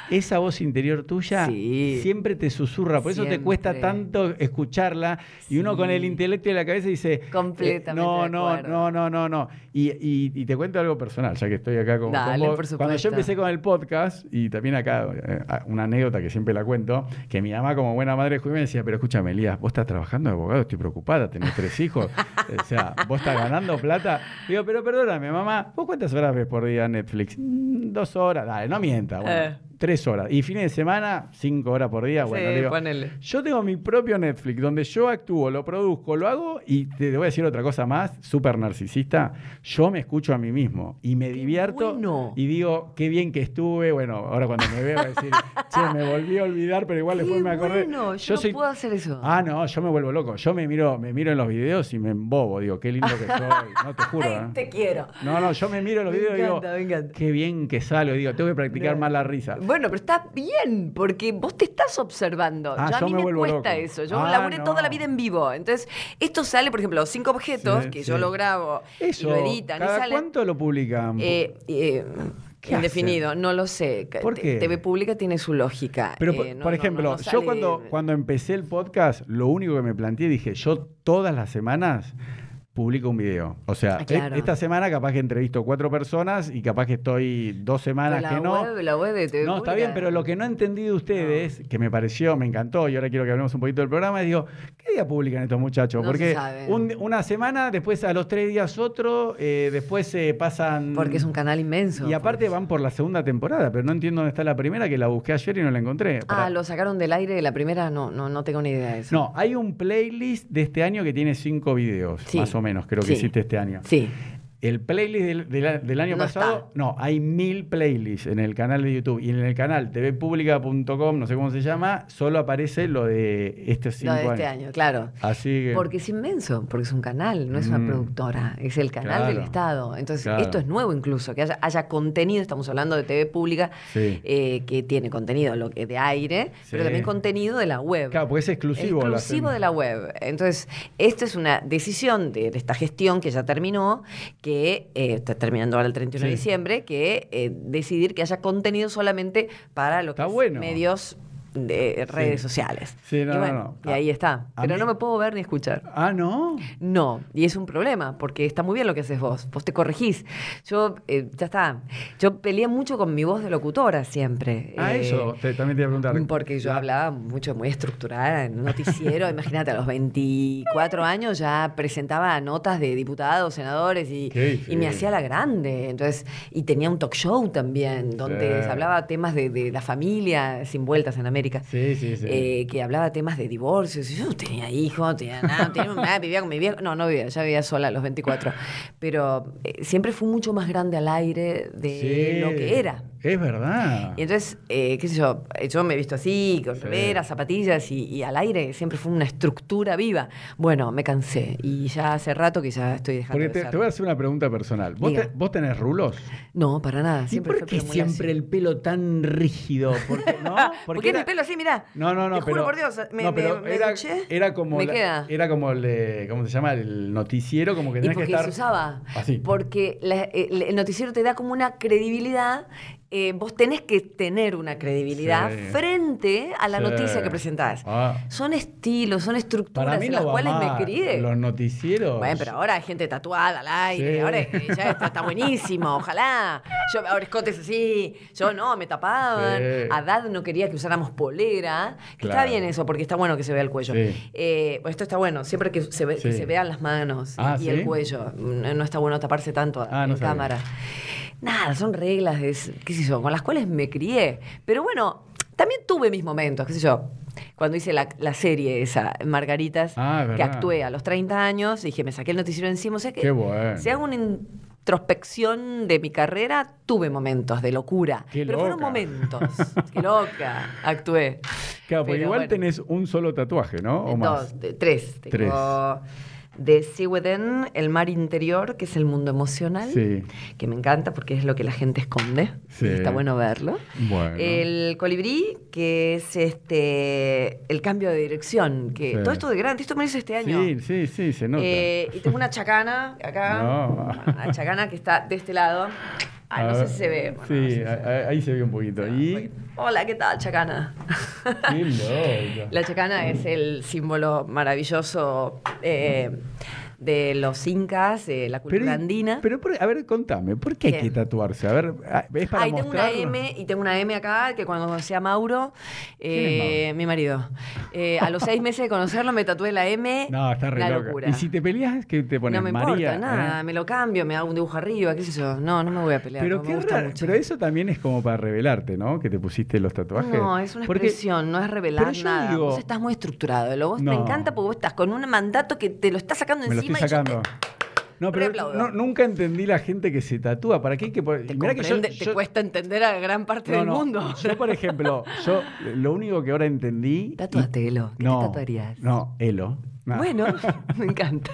esa voz interior tuya Sí. siempre te susurra, por eso te cuesta tanto escucharla. Y uno con el intelecto de la cabeza dice, eh, Completamente no, no, no, no, no, no. Y, y- y te cuento algo personal, ya que estoy acá con, con Dale, vos. por Cuando yo empecé con el podcast, y también acá eh, una anécdota que siempre la cuento, que mi mamá como buena madre juvenil me decía, pero escúchame, Elías, vos estás trabajando de abogado, estoy preocupada, tenés tres hijos, o sea, vos estás ganando plata. Digo, pero perdóname, mamá, ¿vos cuántas horas ves por día Netflix? "Mm, dos horas, dale, no mienta, bueno, Eh. Tres horas. Y fines de semana, cinco horas por día, bueno, Sí, le digo, ponele. yo tengo mi propio Netflix donde yo actúo, lo produzco, lo hago y te voy a decir otra cosa más, súper narcisista. Yo me escucho a mí mismo y me divierto bueno. y digo, qué bien que estuve. Bueno, ahora cuando me veo, voy a decir, che, me volví a olvidar, pero igual después Qué me acordé. bueno, yo no puedo hacer eso. Ah, no, yo me vuelvo loco. Yo me miro, me miro en los videos y me embobo. Digo, qué lindo que soy. No te juro. Ay, ¿eh? te quiero. No, no, yo me miro en los Me videos y encanta, me digo, encanta. qué bien que salgo. Digo, tengo que practicar No. más la risa. Bueno, pero está bien, porque vos te estás observando. Ah, yo a yo mí me me, cuesta loco. eso. Yo Ah, laburé no. toda la vida en vivo. Entonces, esto sale, por ejemplo, cinco objetos Sí, que sí. yo lo grabo Eso, y lo editan. ¿cada y sale, cuánto lo publican? Eh, eh, ¿Qué indefinido, no lo sé. ¿Por qué? TV Pública tiene su lógica. Pero, Eh, por, no, por no, ejemplo, no, no yo cuando, cuando empecé el podcast, lo único que me planteé, dije, yo todas las semanas publico un video. O sea, Ah, claro. e- esta semana capaz que entrevisto cuatro personas y capaz que estoy dos semanas la que no. web- la web de TV no, está bien, pero lo que no he entendido de ustedes, que me pareció, me encantó, y ahora quiero que hablemos un poquito del programa, es digo, ¿qué día publican estos muchachos? No Porque un- una semana, después a los tres días otro, eh, después se pasan... Porque es un canal inmenso. Y aparte pues. van por la segunda temporada, pero no entiendo dónde está la primera, que la busqué ayer y no la encontré. Ah, Para- lo sacaron del aire de la primera, no, no, no tengo ni idea de eso. No, hay un playlist de este año que tiene cinco videos, Sí. más o menos, creo que Sí. hiciste este año. Sí. El playlist del, del- del año No pasado, está. no, hay mil playlists en el canal de YouTube y en el canal tvpublica.com, no sé cómo se llama, solo aparece lo de estos cinco Lo de este años. año, claro. Así que. Porque es inmenso, porque es un canal, no es una Mm. productora, es el canal Claro. del Estado. Entonces, Claro. esto es nuevo incluso, que haya, haya contenido, estamos hablando de TV pública, Sí. eh, que tiene contenido lo que de aire, pero también contenido de la web. Claro, porque es exclusivo. Exclusivo de la web. Entonces, esta es una decisión de, de esta gestión que ya terminó, que eh, está terminando ahora el 31 de Sí. diciembre, que eh, decidir que haya contenido solamente para lo que Está es bueno. medios de redes Sí. sociales. Sí, no, y no, bueno, no. y ahí está. A Pero mí- no me puedo ver ni escuchar. Ah, no. No, y es un problema, porque está muy bien lo que haces vos, vos te corregís. Yo, eh, ya está, yo peleé mucho con mi voz de locutora siempre. Ah, eh, eso. te- también te iba a preguntar. porque yo La- hablaba mucho, muy estructurada en un noticiero. Imagínate, a los 24 años ya presentaba notas de diputados, senadores y, me hacía la grande. Entonces, y tenía un talk show también, donde se hablaba temas de, de la familia sin vueltas en América. Sí, sí, sí. eh, que hablaba temas de divorcios. Y yo no tenía hijos, no tenía nada, no tenía nada, vivía con mi viejo. No, no vivía, ya vivía sola a los 24. Pero eh, siempre fui mucho más grande al aire de Sí, lo que era. Es verdad. Y entonces, eh, qué sé yo, yo me he visto así, con Sí. remeras, zapatillas y, y al aire siempre fue una estructura viva. Bueno, me cansé y ya hace rato que ya estoy dejando Porque de te, ser. te voy a hacer una pregunta personal. ¿Vos, Diga. te- vos tenés rulos? No, para nada. ¿Y Siempre por fue qué siempre el pelo tan rígido? Porque, ¿no? Porque, es era- pelo así, mirá. No, no, no, Te pero. juro por Dios, me, no, me- pero me era, duché, era como. me la- queda. Era como el. de- ¿Cómo se llama? El noticiero, como que Y tenés que porque estar. se usaba. Así. Porque la- el, el noticiero te da como una credibilidad. Eh, vos tenés que tener una credibilidad Sí. frente a la Sí. noticia que presentás. Ah. Son estilos, son estructuras Para mí en las cuales me crié. Los noticieros. Bueno, pero ahora hay gente tatuada al aire, Sí. ahora es ya está, está buenísimo, ojalá. Yo ahora escotes así, yo no, me tapaban. Haddad no quería que usáramos polera. Que Está Claro. bien eso, porque está bueno que se vea el cuello. Eh, pues esto está bueno, siempre que se, ve- que se vean las manos y- Ah, el cuello. No no está bueno taparse tanto Ah, en no sabía. Nada, son reglas, de, qué sé yo, con las cuales me crié. Pero bueno, también tuve mis momentos, qué sé yo. Cuando hice la, la serie esa, Margaritas, Ah, que actué a los 30 años, dije, me saqué el noticiero encima. O sea que Qué bueno. si hago una introspección de mi carrera, tuve momentos de locura. Qué pero fueron momentos. Qué loca. Actué. Claro, porque Pero igual bueno. tenés un solo tatuaje, ¿no? O. Dos, tres. Tengo de Sea Within, el mar interior, que es el mundo emocional, Sí. que me encanta porque es lo que la gente esconde. Sí. está bueno verlo. Bueno. El colibrí, que es este el cambio de dirección, que Sí. todo esto de grande, esto me hice este año. Sí, sí, sí, se nota. Eh, y tengo una chacana acá, No. una chacana que está de este lado. Ay, A no sé si se ve. Bueno, sí, no sé si se a- ve. a- ahí se ve un poquito. Y. Hola, ¿qué tal, chacana? Qué loco. La chacana es el símbolo maravilloso eh, de los incas, de la cultura andina. pero por- a ver, contame, ¿por qué hay que tatuarse? A ver, ah, ¿es para Ahí tengo una? M y tengo una M acá que cuando conocí a Mauro, eh, mi marido, eh, a los seis meses de conocerlo me tatué la M. No, está re una loca. locura. ¿Y si te peleas, qué te pones? no me María, importa, nada, ¿eh? me lo cambio, me hago un dibujo arriba, qué sé yo. No, no me voy a pelear. Pero, no qué me gusta raro, mucho. pero eso también es como para revelarte, ¿no? Que te pusiste los tatuajes. No, es una Porque- expresión, no es revelar nada. digo- vos estás muy estructurado. Lo vos me No. encanta porque vos estás con un mandato que te lo estás sacando encima estoy sacando. No, pero no- nunca entendí la gente que se tatúa. ¿Para qué hay que poner? te, Mirá que yo- comprende- te yo- cuesta entender a gran parte no, del no, mundo. Yo, por ejemplo, yo lo único que ahora entendí. Tatúatelo. ¿Qué no, te tatuarías? No, Elo. No. Bueno, me encanta.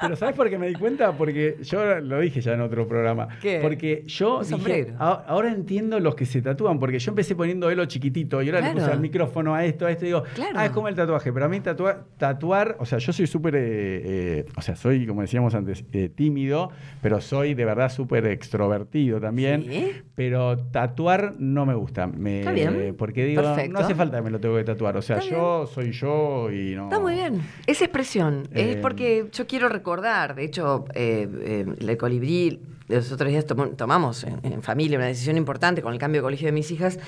Pero ¿sabes por qué me di cuenta? Porque yo lo dije ya en otro programa. ¿Qué? Porque yo Un dije, sombrero. "Ah, ahora entiendo los que se tatúan, porque yo empecé poniendo Elo chiquitito y ahora le Claro. puse al micrófono a esto, a esto y digo, Claro. ah, es como el tatuaje. Pero a mí tatua- tatuar, o sea, yo soy súper, eh, eh, o sea, soy, como decíamos antes, eh, tímido, pero soy de verdad súper extrovertido también. ¿Sí? Pero tatuar no me gusta. Me- Está bien. Porque digo, Perfecto. no hace falta que me lo tengo que tatuar. O sea, Está yo soy yo y no. Está muy bien. No Es expresión, es Eh, porque yo quiero recordar, de hecho, eh, eh, el colibrí, los otros días tomo- tomamos en, en familia una decisión importante con el cambio de colegio de mis hijas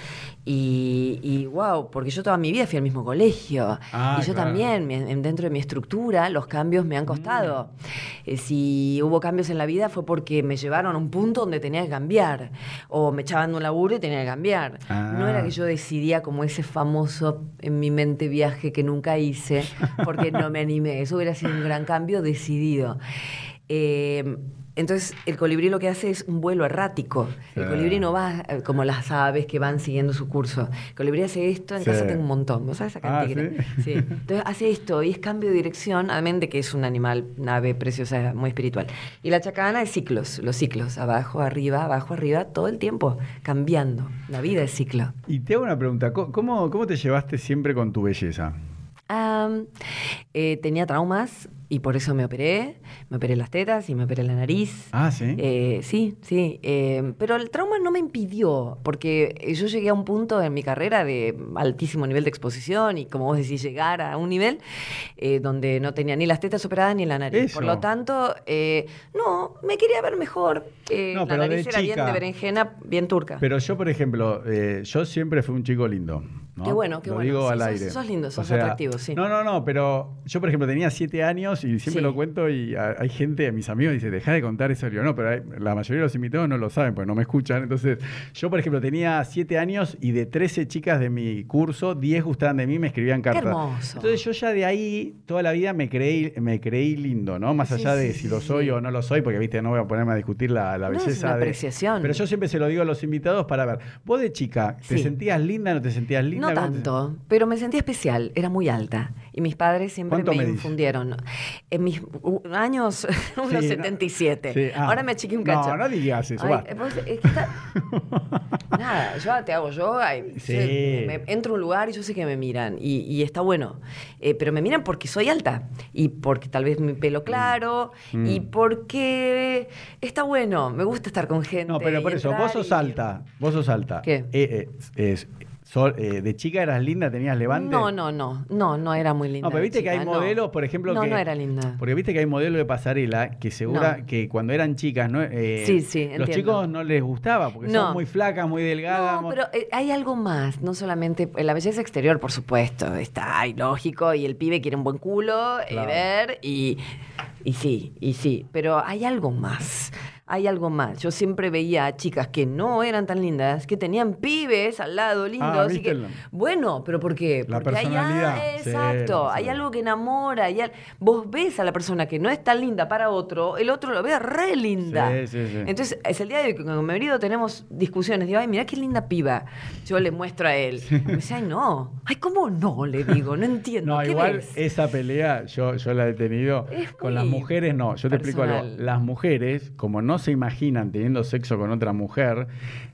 y, y wow, porque yo toda mi vida fui al mismo colegio Ah, y yo claro. también, mi- dentro de mi estructura, los cambios me han costado. Mm. Eh, si hubo cambios en la vida fue porque me llevaron a un punto donde tenía que cambiar o me echaban de un laburo y tenía que cambiar. No era Ah. que yo decidía como ese famoso en mi mente viaje que nunca hice porque no me animé. Eso hubiera sido un gran cambio decidido. Eh, entonces, el colibrí lo que hace es un vuelo errático. El Sí. colibrí no va eh, como las aves que van siguiendo su curso. El colibrí hace esto, en Sí. casa tengo un montón. ¿Vos sabés acá Ah, en Tigre? ¿sí? Sí. Entonces, hace esto y es cambio de dirección, además de que es un animal, una ave preciosa, muy espiritual. Y la chacana es ciclos, los ciclos, abajo, arriba, abajo, arriba, todo el tiempo, cambiando. La vida es ciclo. Y te hago una pregunta, ¿cómo- ¿cómo, cómo te llevaste siempre con tu belleza? Eh, tenía traumas y por eso me operé. Me operé las tetas y me operé la nariz. Ah, sí. Eh, sí, sí. eh, pero el trauma no me impidió, porque yo llegué a un punto en mi carrera de altísimo nivel de exposición y, como vos decís, llegar a un nivel eh, donde no tenía ni las tetas operadas ni la nariz. Eso. Por lo tanto, eh, no, me quería ver mejor. Eh, No, la nariz era bien chica. de berenjena, bien turca. Pero yo, por ejemplo, eh, yo siempre fui un chico lindo. ¿no? Qué bueno, qué Lo bueno. digo Sí, al sos- aire. sos lindo, O sos sea, atractivo, sí. No, no, no, pero yo, por ejemplo, tenía siete años y siempre Sí. lo cuento y a- hay gente, mis amigos, dice, deja de contar eso. Yo, no, pero hay- la mayoría de los invitados no lo saben, porque no me escuchan. Entonces, yo, por ejemplo, tenía siete años y de 13 chicas de mi curso, 10 gustaban de mí y me escribían cartas. hermoso. Entonces, yo ya de ahí, toda la vida me creí, me creí lindo, ¿no? Más Sí, allá de sí, si lo soy o no lo soy, porque, viste, no voy a ponerme a discutir la, la No, es belleza de... Pero yo siempre se lo digo a los invitados para ver, vos de chica, ¿te sentías linda, no te sentías linda? No ¿Cómo te- tanto, pero me sentía especial, era muy alta. Y mis padres siempre ¿Cuánto me infundieron. En mis años, unos Sí, no- 77. Sí, ah. Ahora me achiqué un cacho. No, no digas eso, Ay, vos- es que está- Nada, yo te hago yoga y Sí. yo- me- entro a un lugar y yo sé que me miran y, y está bueno. Eh, pero me miran porque soy alta y porque tal vez mi pelo claro Mm. y porque está bueno. Me gusta estar con gente. No, pero por eso, vos sos y- alta, vos sos alta. ¿Qué? Eh, eh, es- sol- eh, de chica eras linda, tenías levante. No, no, no, no, no era muy linda. No, pero viste que hay no. modelos, por ejemplo, No, que... no era linda. Porque viste que hay modelos de pasarela que segura No. que cuando eran chicas, ¿no? Eh, Sí, sí, Los chicos no les gustaba porque No. son muy flacas, muy delgadas. No, pero eh, hay algo más, no solamente la belleza exterior, por supuesto, está ahí lógico y el pibe quiere un buen culo, eh, Claro. ver y, y sí, y sí, pero hay algo más. Hay algo más. Yo siempre veía a chicas que no eran tan lindas, que tenían pibes al lado lindos. viste que, bueno, pero ¿por qué? La Porque hay, personalidad. ah, Sí, exacto, hay algo que enamora. hay vos ves a la persona que no es tan linda para otro, el otro lo ve re linda. Sí, sí, sí. Entonces, es el día de hoy que con mi marido tenemos discusiones. Digo, ay, mira qué linda piba. Yo le muestro a él. Me dice, ay, no. Ay, ¿cómo no? Le digo, no entiendo. No, ¿Qué igual ves? esa pelea yo, yo la he tenido Es con las mujeres, no, yo te explico algo. Las mujeres, como no se imaginan teniendo sexo con otra mujer,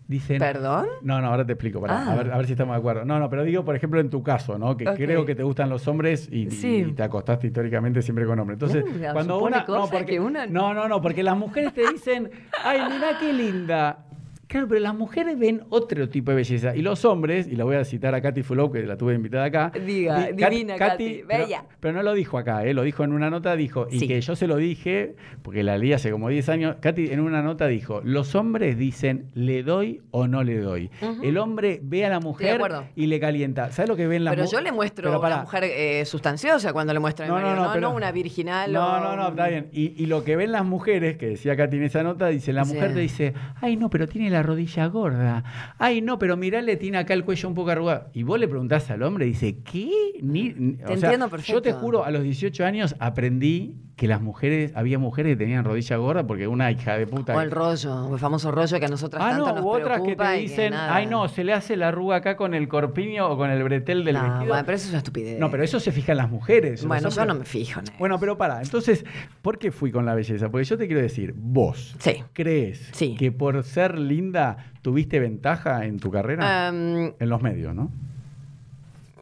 dicen... ¿Perdón? No, no, ahora te explico, pará, Ah. a, ver, a ver si estamos de acuerdo. No, no, pero digo, por ejemplo, en tu caso, ¿no? Que creo que te gustan los hombres y, y- Sí. y te acostaste históricamente siempre con hombres. Entonces, Uh, cuando una... no, porque, una- no, no, no, porque las mujeres te dicen, ay, mira qué linda. Claro, pero las mujeres ven otro tipo de belleza. Y los hombres, y la voy a citar a Katy Fulop, que la tuve invitada acá. Diga, divina, Katy, pero- bella. Pero, no lo dijo acá, ¿eh? lo dijo en una nota, dijo, y Sí. que yo se lo dije, porque la leí hace como 10 años. Katy en una nota dijo, los hombres dicen, le doy o no le doy. El hombre ve a la mujer y le calienta. ¿Sabes lo que ven las Pero mu- yo le muestro Pero una pará. mujer eh, sustanciosa cuando le muestro a mi No, no, marido, no, no, pero- no una virginal No, o no, no, está bien. Y, y lo que ven las mujeres, que decía Katy en esa nota, dice, la Sí. mujer te dice, ay no, pero tiene la rodilla gorda. Ay no, pero mirale, tiene acá el cuello un poco arrugado. Y vos le preguntás al hombre, dice, ¿qué? Ni, ni- Te entiendo perfecto. Yo te juro, a los 18 años aprendí que las mujeres, había mujeres que tenían rodilla gorda porque una hija de puta... O el rollo, o el famoso rollo que a nosotras Ah, tanto no, nos u otras que te que dicen, ay no, se le hace la arruga acá con el corpiño o con el bretel del No, vestido. bueno, pero eso es una estupidez. No, pero eso se fijan las mujeres. los Bueno, yo no me fijo en eso. Bueno, pero para, entonces, ¿por qué fui con la belleza? Porque yo te quiero decir, vos Sí. crees Sí. que por ser linda tuviste ventaja en tu carrera? Em, en los medios, ¿no?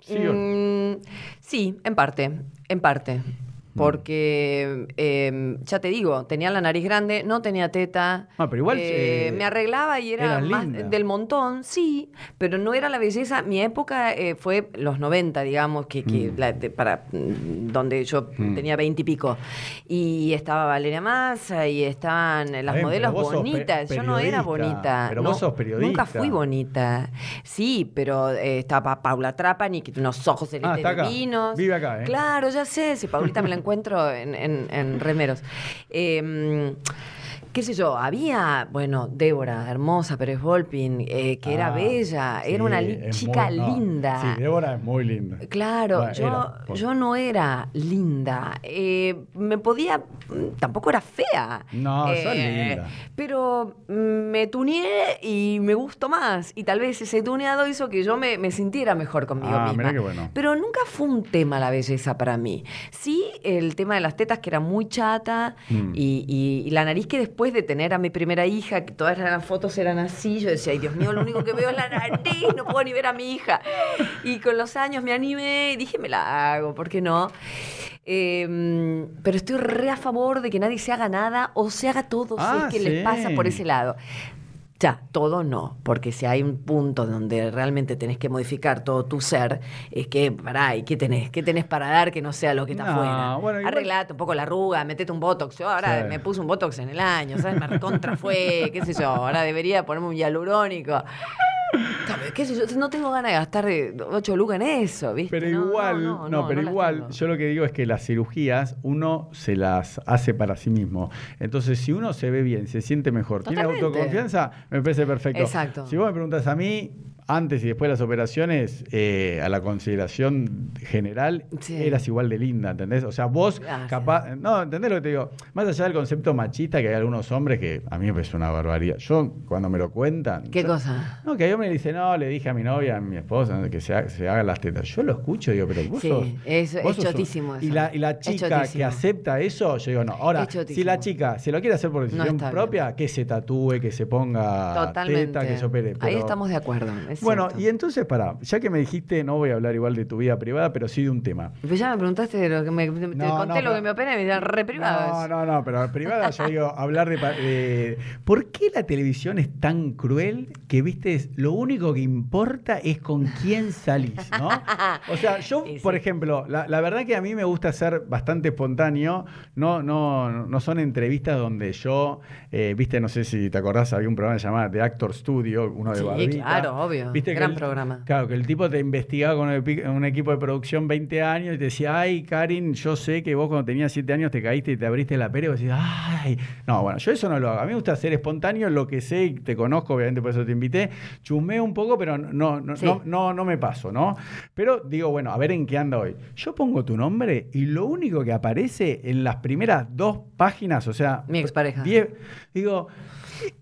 Sí, Mm, sí, en parte, en parte. Porque eh, ya te digo, tenía la nariz grande, no tenía teta. Ah, pero igual, eh, eh, me arreglaba y era más linda. del montón, sí, pero no era la belleza. Mi época eh, fue los 90, digamos, que, que Mm. la- de- para mm, donde yo tenía 20 y pico. Y estaba Valeria Massa y estaban las bien, modelos bonitas. yo no era bonita. pero no, vos sos periodista. Nunca fui bonita. Sí, pero eh, estaba Paula Trapani, que tiene unos ojos celestes Ah, divinos. Vive acá, ¿eh? Claro, ya sé. Si Paulita me la encuentro en, en- en remeros. Eh, qué sé yo, había, bueno, Débora, hermosa, Pérez Volpin, eh, que era Ah, bella, sí, era una li- chica muy- no, linda. Sí, Débora es muy linda. Claro, Bueno, yo, era, por- yo no era linda. Eh, me podía. Tampoco era fea. No, Eh, linda. Pero mm, me tuneé y me gustó más. Y tal vez ese tuneado hizo que yo me, me sintiera mejor conmigo Ah, misma. mirá qué bueno. Pero nunca fue un tema la belleza para mí. Sí, el tema de las tetas, que era muy chata, Mm. y, y- y la nariz que después de tener a mi primera hija, que todas las fotos eran así, yo decía, ay Dios mío, lo único que veo es la nariz, no puedo ni ver a mi hija. Y con los años me animé y dije, me la hago, ¿por qué no? Eh, pero estoy re a favor de que nadie se haga nada o se haga todo si Ah, es que les pasa por ese lado. Ya, todo no, porque si hay un punto donde realmente tenés que modificar todo tu ser, es que, pará, ¿y qué tenés? ¿Qué tenés para dar que no sea lo que está No, afuera? bueno, Arreglate un poco la arruga, metete un botox. Yo ahora Sí. me puse un botox en el año, ¿sabes? Me recontra fue, qué sé yo, ahora debería ponerme un hialurónico. ¿Sabes? ¿Qué sé yo? No tengo ganas de gastar 8 lucas en eso, ¿viste? Pero No, igual, no, pero igual, yo lo que digo es que las cirugías uno se las hace para sí mismo. Entonces, si uno se ve bien, se siente mejor, tiene autoconfianza, me parece perfecto. Exacto. Si vos me preguntas a mí, antes y después de las operaciones, eh, a la consideración general, Sí. eras igual de linda, ¿entendés? O sea, vos Gracias. capaz, no, ¿entendés lo que te digo? Más allá del concepto machista, que hay algunos hombres que a mí me parece una barbaridad. Yo, cuando me lo cuentan... ¿Qué yo- cosa? no, que hay hombre que dice, no, le dije a mi novia, a mi esposa, que se, ha- se hagan las tetas. Yo lo escucho y digo, pero vos Sí, sos. es- vos es sos un- chotísimo Y eso. la, y la chica que acepta eso, yo digo, no. Ahora, si la chica se lo quiere hacer por decisión bien. propia, que se tatúe, que se ponga Totalmente. teta, que se opere. Ahí pero- estamos de acuerdo. Es Bueno, cierto. y entonces, pará, ya que me dijiste, no voy a hablar igual de tu vida privada, pero sí de un tema. Pero ya me preguntaste de lo que me, te No, conté no, lo pero- que me operé, me decían re privado. No, no, no, pero privada yo digo, hablar de, de- ¿Por qué la televisión es tan cruel que, viste, lo único que importa es con quién salís, ¿no? O sea, yo, Y sí. por ejemplo, la, la verdad que a mí me gusta ser bastante espontáneo, no, no, no son entrevistas donde yo, eh, viste, no sé si te acordás, había un programa llamado The Actor Studio, uno de Sí, Barbita. claro, obvio. ¿Viste que Gran el- programa. Claro, que el tipo te investigaba con un equipo de producción 20 años y te decía, ay, Karin, yo sé que vos cuando tenías 7 años te caíste y te abriste la pera y vos decís, ay. No, bueno, yo eso no lo hago. A mí me gusta ser espontáneo, lo que sé y te conozco, obviamente por eso te invité. Chumeo un poco, pero no, no, Sí. no, no, no me paso, ¿no? Pero digo, bueno, a ver en qué anda hoy. Yo pongo tu nombre y lo único que aparece en las primeras dos páginas, o sea, Mi expareja. diez- digo,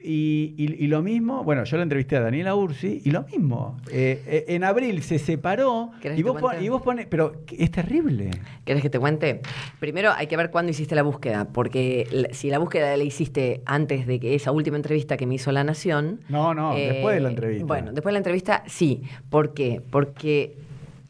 y, y- y lo mismo, bueno, yo la entrevisté a Daniela Ursi y lo mismo. Eh, eh, en abril se separó ¿Querés y vos, pon- y vos pones, pero es terrible. ¿Querés que te cuente? Primero hay que ver cuándo hiciste la búsqueda, porque si la búsqueda la hiciste antes de que esa última entrevista que me hizo La Nación. No, no, eh, después de la entrevista. Bueno, después de la entrevista, sí. ¿Por qué? Porque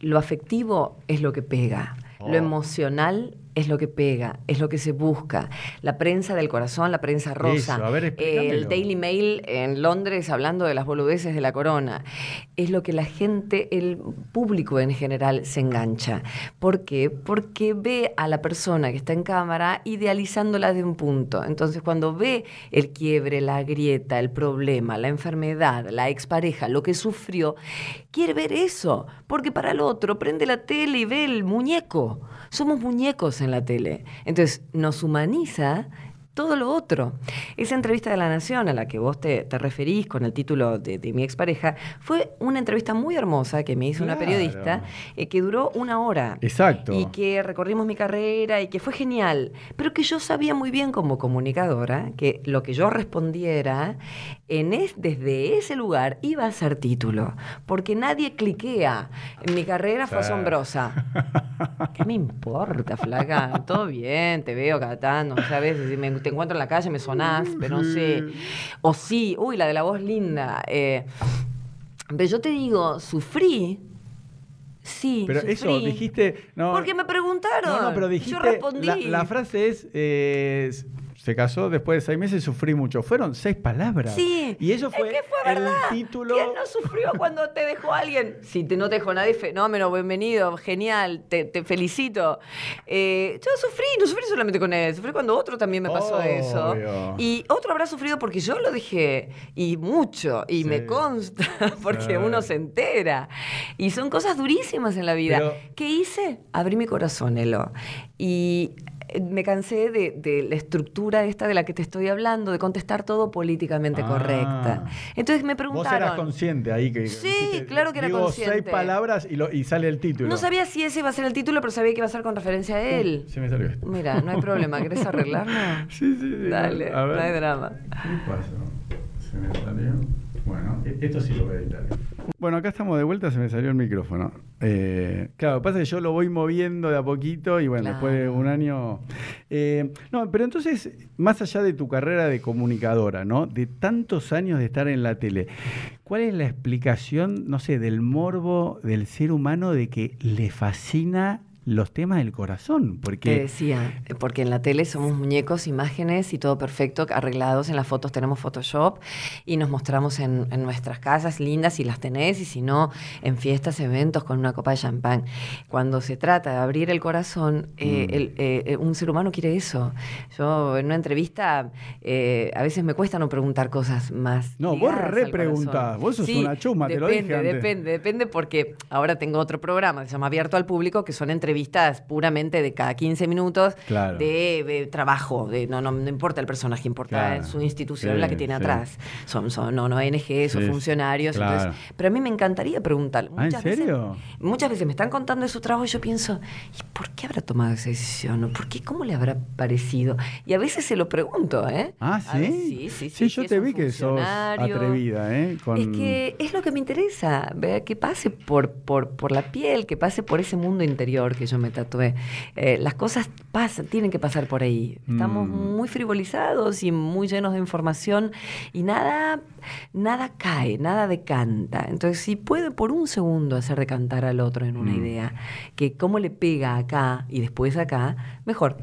lo afectivo es lo que pega. Oh. Lo emocional es lo que pega, es lo que se busca. La prensa del corazón, la prensa rosa. Eso, a ver, el Daily Mail en Londres hablando de las boludeces de la corona. Es lo que la gente, el público en general, se engancha. ¿Por qué? Porque ve a la persona que está en cámara idealizándola de un punto. Entonces, cuando ve el quiebre, la grieta, el problema, la enfermedad, la expareja, lo que sufrió, quiere ver eso. Porque para el otro prende la tele y ve el muñeco. Somos muñecos en la tele. Entonces, nos humaniza todo lo otro. Esa entrevista de La Nación a la que vos te, te referís con el título de, de mi expareja fue una entrevista muy hermosa que me hizo una periodista eh, que duró una hora. Exacto. Y que recorrimos mi carrera y que fue genial. Pero que yo sabía muy bien como comunicadora que lo que yo respondiera en es, desde ese lugar iba a ser título. Porque nadie cliquea. Mi carrera fue asombrosa. ¿Qué me importa, flaca? Todo bien, te veo a veces si me, te encuentro en la calle me sonás, pero no sé. O sí, uy, la de la voz linda. eh, pero yo te digo, sufrí Sí, Pero sufrí. eso, dijiste. No, Porque me preguntaron. No, no, pero dijiste. Yo respondí. La, la frase es. eh, se casó después de seis meses, sufrí mucho. Fueron seis palabras. Sí. Y eso fue, es que fue el verdad. título. ¿Quién no sufrió cuando te dejó alguien? Si te, no te dejó nadie, fenómeno, bienvenido, genial, te, te felicito. Eh, yo sufrí, no sufrí solamente con él, sufrí cuando otro también me pasó eso. Y otro habrá sufrido porque yo lo dejé, y mucho, y Sí. me consta, porque Sí. uno se entera. Y son cosas durísimas en la vida. Pero- ¿Qué hice? Abrí mi corazón, Elo. Y me cansé de, de la estructura esta de la que te estoy hablando, de contestar todo políticamente Ah. correcta. Entonces me Vos preguntaron. eras consciente ahí que. Sí, dijiste, claro que era digo consciente. seis palabras y, lo- y sale el título. No sabía si ese iba a ser el título, pero sabía que iba a ser con referencia a él. Se me salió esto. Mira, no hay problema. ¿Querés arreglarlo? Sí, sí, sí. Dale, A ver. no hay drama. ¿Qué pasó? Se me salió. Bueno, e- esto sí lo voy a editar. Bueno, acá estamos de vuelta, se me salió el micrófono. Eh, claro, pasa que yo lo voy moviendo de a poquito y bueno, Claro. después de un año... eh, no, pero entonces, más allá de tu carrera de comunicadora, ¿no? De tantos años de estar en la tele, ¿cuál es la explicación, no sé, del morbo del ser humano de que le fascina los temas del corazón? Te Porque... decía, eh, porque en la tele somos muñecos, imágenes y todo perfecto, arreglados. En las fotos tenemos Photoshop y nos mostramos en, en nuestras casas lindas si las tenés y si no, en fiestas, eventos con una copa de champán. Cuando se trata de abrir el corazón, eh, Mm. el- eh, eh, un ser humano quiere eso. Yo en una entrevista eh, a veces me cuesta no preguntar cosas más. No, vos ligadas re al preguntás. corazón. Vos sos una chusma, te lo depende, dije antes. Depende, depende porque ahora tengo otro programa que se llama Abierto al Público, que son entrevistas puramente de cada 15 minutos Claro. de, de trabajo. De, no, no, no importa el personaje, importa Claro. su institución, Sí, la que tiene sí. atrás. Son, son no, no ONGs o Sí, funcionarios. claro. entonces- pero a mí me encantaría preguntar. Ah, ¿en serio? Veces, muchas veces me están contando de su trabajo y yo pienso, ¿y por qué habrá tomado esa decisión? ¿O ¿Por qué? ¿Cómo le habrá parecido? Y a veces se lo pregunto, ¿eh? Ah, ver, ¿sí? sí, sí, sí. yo te vi que sos atrevida, ¿eh? Con- Es que es lo que me interesa, ver que pase por, por, por la piel, que pase por ese mundo interior que yo me tatué. Eh, las cosas pasan, tienen que pasar por ahí. Estamos Mm. muy frivolizados y muy llenos de información y nada, nada cae, nada decanta. Entonces, si puede por un segundo hacer decantar al otro en una Mm. idea, que cómo le pega acá y después acá, mejor.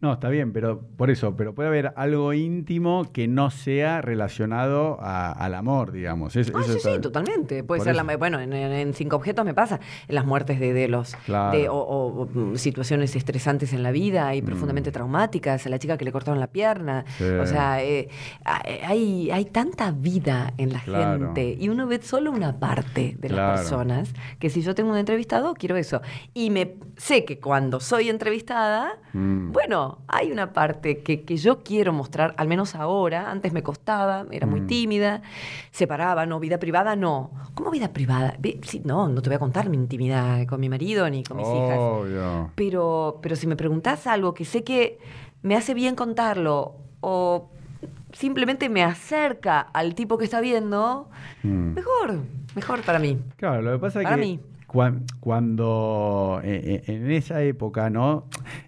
No, está bien, pero por eso, pero puede haber algo íntimo que no sea relacionado a- al amor, digamos. Es- Ah, eso sí, está- sí, totalmente. Puede Por ser, eso. bueno, en, en- en cinco objetos me pasa, en las muertes de, de los, Claro. de- o, o, mm, situaciones estresantes en la vida y Mm. profundamente traumáticas, a la chica que le cortaron la pierna. Sí. O sea, eh, a- hay, hay tanta vida en la Claro. gente y uno ve solo una parte de Claro. las personas, que si yo tengo un entrevistado, quiero eso. Y me sé que cuando soy entrevistada, Mm. bueno, hay una parte que, que yo quiero mostrar, al menos ahora, antes me costaba, era muy Mm. tímida, separaba, no, vida privada no. ¿Cómo vida privada? Sí, no, no te voy a contar mi intimidad con mi marido ni con mis hijas. Obvio. Pero, pero si me preguntás algo que sé que me hace bien contarlo o simplemente me acerca al tipo que está viendo, Mm. mejor, mejor para mí. Claro, lo que pasa es Para que mí. cuan- cuando eh, eh, en esa época, ¿no?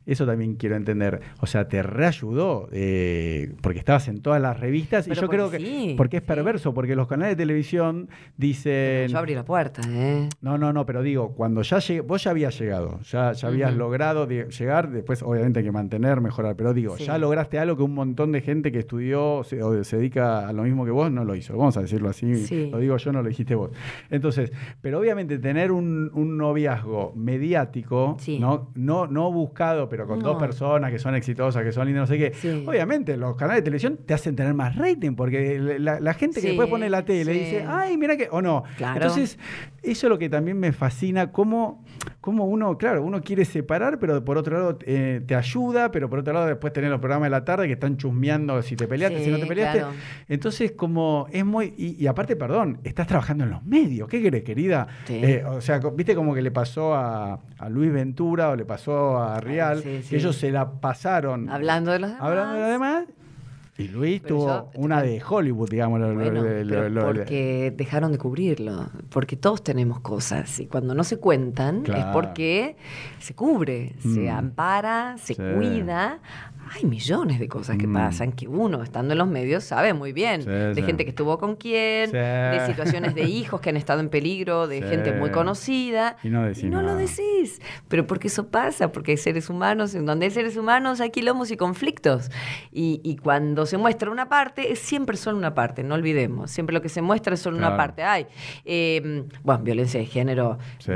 Eso también quiero entender. O sea, te reayudó eh, porque estabas en todas las revistas y Pero yo creo que sí, porque es sí. perverso, porque los canales de televisión dicen Yo abrí la puerta, ¿eh? No, no, no, pero digo, cuando ya llegué, vos ya habías llegado, ya, ya habías logrado de- llegar, después obviamente hay que mantener, mejorar, pero digo, Sí. ya lograste algo que un montón de gente que estudió se- o se dedica a lo mismo que vos no lo hizo, vamos a decirlo así, Sí. lo digo yo, no lo dijiste vos. Entonces, pero obviamente tener un, un noviazgo mediático. ¿no? No, no buscado, pero con No. dos personas que son exitosas, que son lindas, no sé qué, Sí. obviamente los canales de televisión te hacen tener más rating, porque la, la gente que después pone la tele sí. dice, ay, mira que, o no. Claro. Entonces, eso es lo que también me fascina, cómo, cómo uno, claro, uno quiere separar, pero por otro lado eh, te ayuda, pero por otro lado después tenés los programas de la tarde que están chusmeando si te peleaste, si no te peleaste. claro. Entonces, como es muy. Y, y aparte, perdón, estás trabajando en los medios. ¿Qué querés, querida? Eh, o sea, viste como que le pasó a, a Luis Ventura o le pasó a Real, sí, sí. que ellos se la pasaron Hablando de los demás. hablando de lo demás. Y Luis Pero tuvo yo- una de Hollywood, digamos. lo- lo- Bueno, lo- lo- lo- porque dejaron de cubrirlo, porque todos tenemos cosas y cuando no se cuentan es porque se cubre, se Mm. ampara, se Sí. cuida. Hay millones de cosas que Mm. pasan que uno, estando en los medios, sabe muy bien. Sí, de sí. gente que estuvo con quién, de situaciones de hijos que han estado en peligro, de gente muy conocida. Y no decís lo nada. decís. Pero porque eso pasa, porque hay seres humanos, en donde hay seres humanos hay quilombos y conflictos. Y, y cuando se muestra una parte, es siempre solo una parte, no olvidemos. Siempre lo que se muestra es solo Claro. una parte. Hay, eh, bueno, violencia de género. Sí.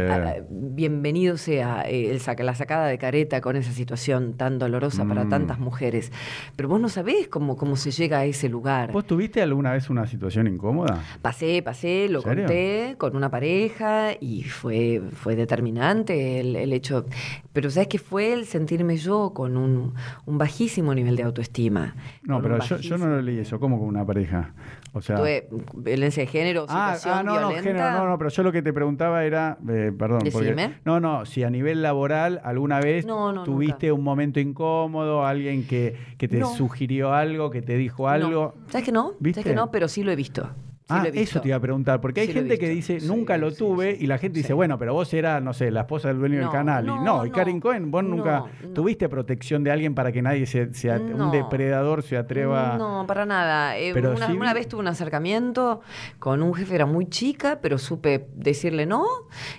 bienvenido sea eh, el saca- la sacada de careta con esa situación tan dolorosa para Mm. tantas mujeres. Pero vos no sabés cómo, cómo se llega a ese lugar. ¿Vos tuviste alguna vez una situación incómoda? Pasé, pasé, lo conté con una pareja y fue, fue determinante el, el hecho. Pero ¿sabes qué fue el sentirme yo con un, un bajísimo nivel de autoestima? No, pero yo, yo no lo leí eso. ¿Cómo con una pareja? O sea. Tuve violencia de género, Ah, situación ah, no, género, no, no, pero yo lo que te preguntaba era, eh, perdón, porque- no, no, si a nivel laboral alguna vez No, no, tuviste un momento incómodo, alguien que, que te No. sugirió algo, que te dijo algo. ¿Sabes que no? ¿Viste? ¿Sabes que no? Pero sí lo he visto. Sí ah, eso te iba a preguntar, porque hay Sí gente que dice, Sí, nunca lo tuve, y la gente dice, bueno, pero vos eras, no sé, la esposa del dueño del No, canal. y no, y no. Karen Cohen, vos nunca tuviste protección de alguien para que nadie se, un depredador se atreva. No, para nada. Eh, Pero una, vez tuve un acercamiento con un jefe, era muy chica, pero supe decirle no.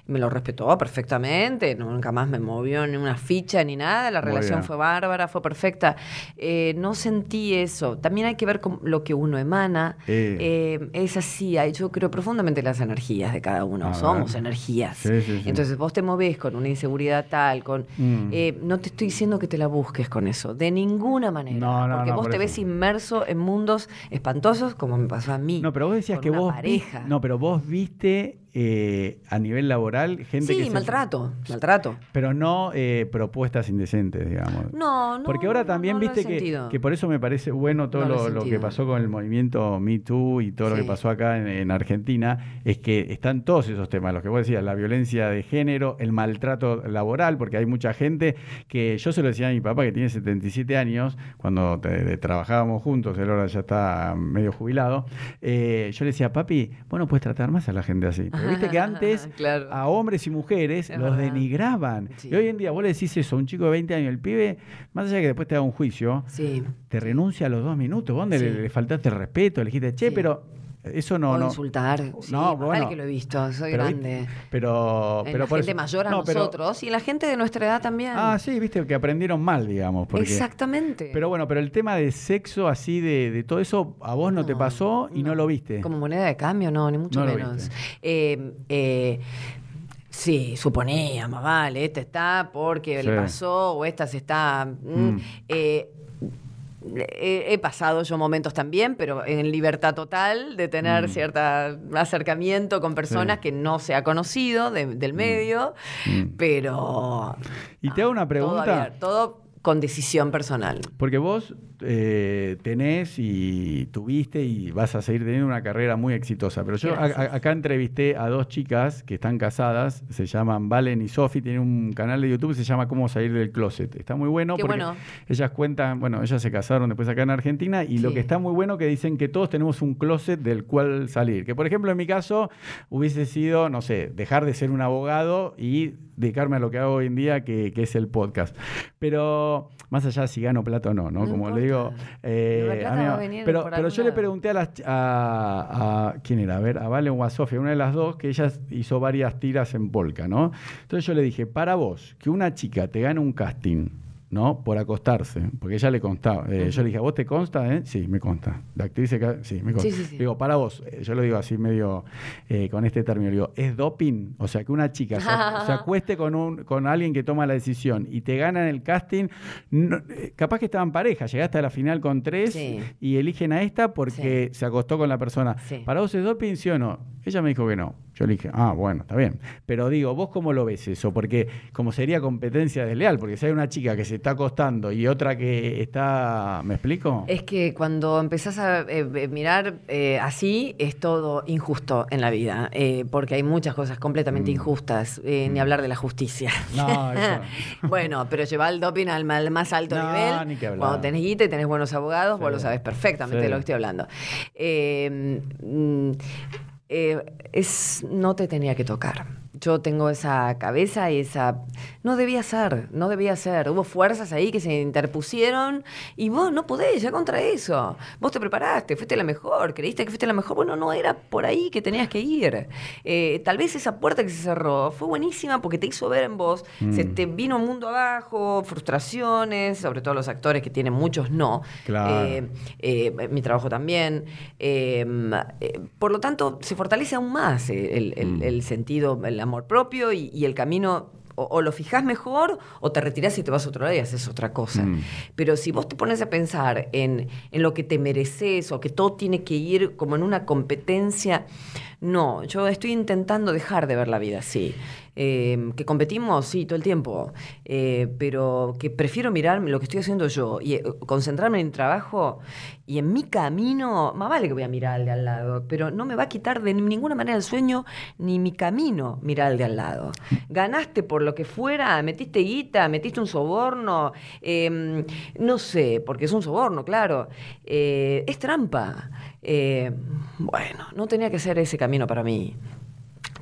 y Me lo respetó perfectamente, nunca más me movió ni una ficha ni nada. La relación fue bárbara, fue perfecta. Eh, no sentí eso. También hay que ver con lo que uno emana. Eh. Eh, es así, hay- yo creo profundamente en las energías de cada uno. Somos energías. Sí, sí, sí. Entonces vos te movés con una inseguridad tal, con... Mm. eh, no te estoy diciendo que te la busques con eso, de ninguna manera. No, no, porque no, vos por te eso. ves inmerso en mundos espantosos como me pasó a mí. No, pero vos decías con que una vos vi- pareja. no, pero vos viste eh, a nivel laboral gente que sí, se- maltrato, maltrato. pero no eh, propuestas indecentes, digamos. No, no. Porque ahora también no viste que, que por eso me parece bueno todo lo que pasó con el movimiento Me Too y todo lo que pasó acá en, en Argentina, es que están todos esos temas, los que vos decías, la violencia de género, el maltrato laboral, porque hay mucha gente que yo se lo decía a mi papá que tiene 77 años, cuando te- te- trabajábamos juntos, él ahora ya está medio jubilado, eh, yo le decía, papi, vos no puedes tratar más a la gente así. Pero viste que antes Claro. a hombres y mujeres Es los verdad. denigraban. Sí. Y hoy en día vos le decís eso a un chico de 20 años, el pibe, más allá de que después te haga un juicio, Sí. te renuncia a los dos minutos. ¿Vos ¿Dónde Sí. le, le faltaste el respeto? Le dijiste, che, pero eso no... o no insultar. No, bueno. vale que lo he visto, soy pero, grande. Pero, pero la por gente eso- mayor a no, pero- nosotros y la gente de nuestra edad también. ah, sí, viste que aprendieron mal, digamos. Porque, Exactamente. Pero bueno, pero el tema de sexo, así, de, de todo eso, a vos no, te pasó y no, lo viste. Como moneda de cambio, no, ni mucho menos. Eh, eh, sí, suponía, más vale, este está porque Sí. le pasó o esta se está. mm, Mm. eh, He, pasado yo momentos también, pero en libertad total de tener Mm. cierto acercamiento con personas Sí. que no se ha conocido de- del medio, Mm. pero Y te hago una pregunta. todo con decisión personal. Porque vos eh, tenés y tuviste y vas a seguir teniendo una carrera muy exitosa. Pero yo a- Gracias. a- acá entrevisté a dos chicas que están casadas, se llaman Valen y Sofi, tienen un canal de YouTube que se llama Cómo salir del closet. Está muy bueno Qué porque bueno. ellas cuentan, bueno, ellas se casaron después acá en Argentina y lo que está muy bueno que dicen que todos tenemos un closet del cual salir. Que por ejemplo en mi caso hubiese sido, no sé, dejar de ser un abogado y dedicarme a lo que hago hoy en día, que, que es el podcast. Pero más allá de si gano plata o no, ¿no? No Como importa. le digo, eh, pero, pero yo le pregunté a las ch- a, a- quién era, a ver, a Valen o a Sofía, una de las dos, que ella hizo varias tiras en polka, ¿no? Entonces yo le dije, para vos, que una chica te gane un casting, ¿no? Por acostarse, porque ella le constaba. eh, Yo le dije, ¿a vos te consta? Eh? Sí, me consta. La actriz se ca- sí, me consta. Sí, sí, sí. Digo, para vos, eh, yo lo digo así medio eh, con este término, digo, ¿es doping? O sea, que una chica se, se acueste con, un, con alguien que toma la decisión y te gana en el casting, no- capaz que estaban pareja, llegaste a la final con tres y eligen a esta porque se acostó con la persona. ¿Para vos es doping, sí o no? Ella me dijo que no. Yo le dije, ah, bueno, está bien. Pero digo, ¿vos cómo lo ves eso? Porque como sería competencia desleal, porque si hay una chica que se está acostando y otra que está, ¿me explico? Es que cuando empezás a eh, eh, mirar eh, así, es todo injusto en la vida, eh, porque hay muchas cosas completamente Mm. injustas, ni hablar de la justicia. No, eso no. bueno, pero llevar el doping al, al más alto No, nivel, ni que hablar. cuando tenés guita y tenés buenos abogados, vos lo sabés perfectamente Sí. de lo que estoy hablando. Mm, eh, es, no te tenía que tocar. Yo tengo esa cabeza y esa... No debía ser, no debía ser. Hubo fuerzas ahí que se interpusieron y vos no podés ya contra eso. Vos te preparaste, fuiste la mejor, creíste que fuiste la mejor. Bueno, no era por ahí que tenías que ir. Eh, tal vez esa puerta que se cerró fue buenísima porque te hizo ver en vos, se Mm. te vino un mundo abajo, frustraciones, sobre todo los actores que tienen muchos no. Claro. Eh, eh, mi trabajo también. Por lo tanto, se fortalece aún más el, el- Mm. el sentido, el amor propio y, y el camino. O, o lo fijás mejor o te retirás y te vas a otro lado y haces otra cosa. Mm. Pero si vos te pones a pensar en, en lo que te mereces o que todo tiene que ir como en una competencia, no, yo estoy intentando dejar de ver la vida así. Eh, que competimos, sí, todo el tiempo, eh, pero que prefiero mirar lo que estoy haciendo yo y eh, concentrarme en el trabajo y en mi camino, más vale que voy a mirar al de al lado, pero no me va a quitar de ninguna manera el sueño ni mi camino mirar al de al lado. Ganaste por lo que fuera, metiste guita, metiste un soborno, eh, no sé, porque es un soborno, claro, eh, es trampa. Bueno, no tenía que ser ese camino para mí.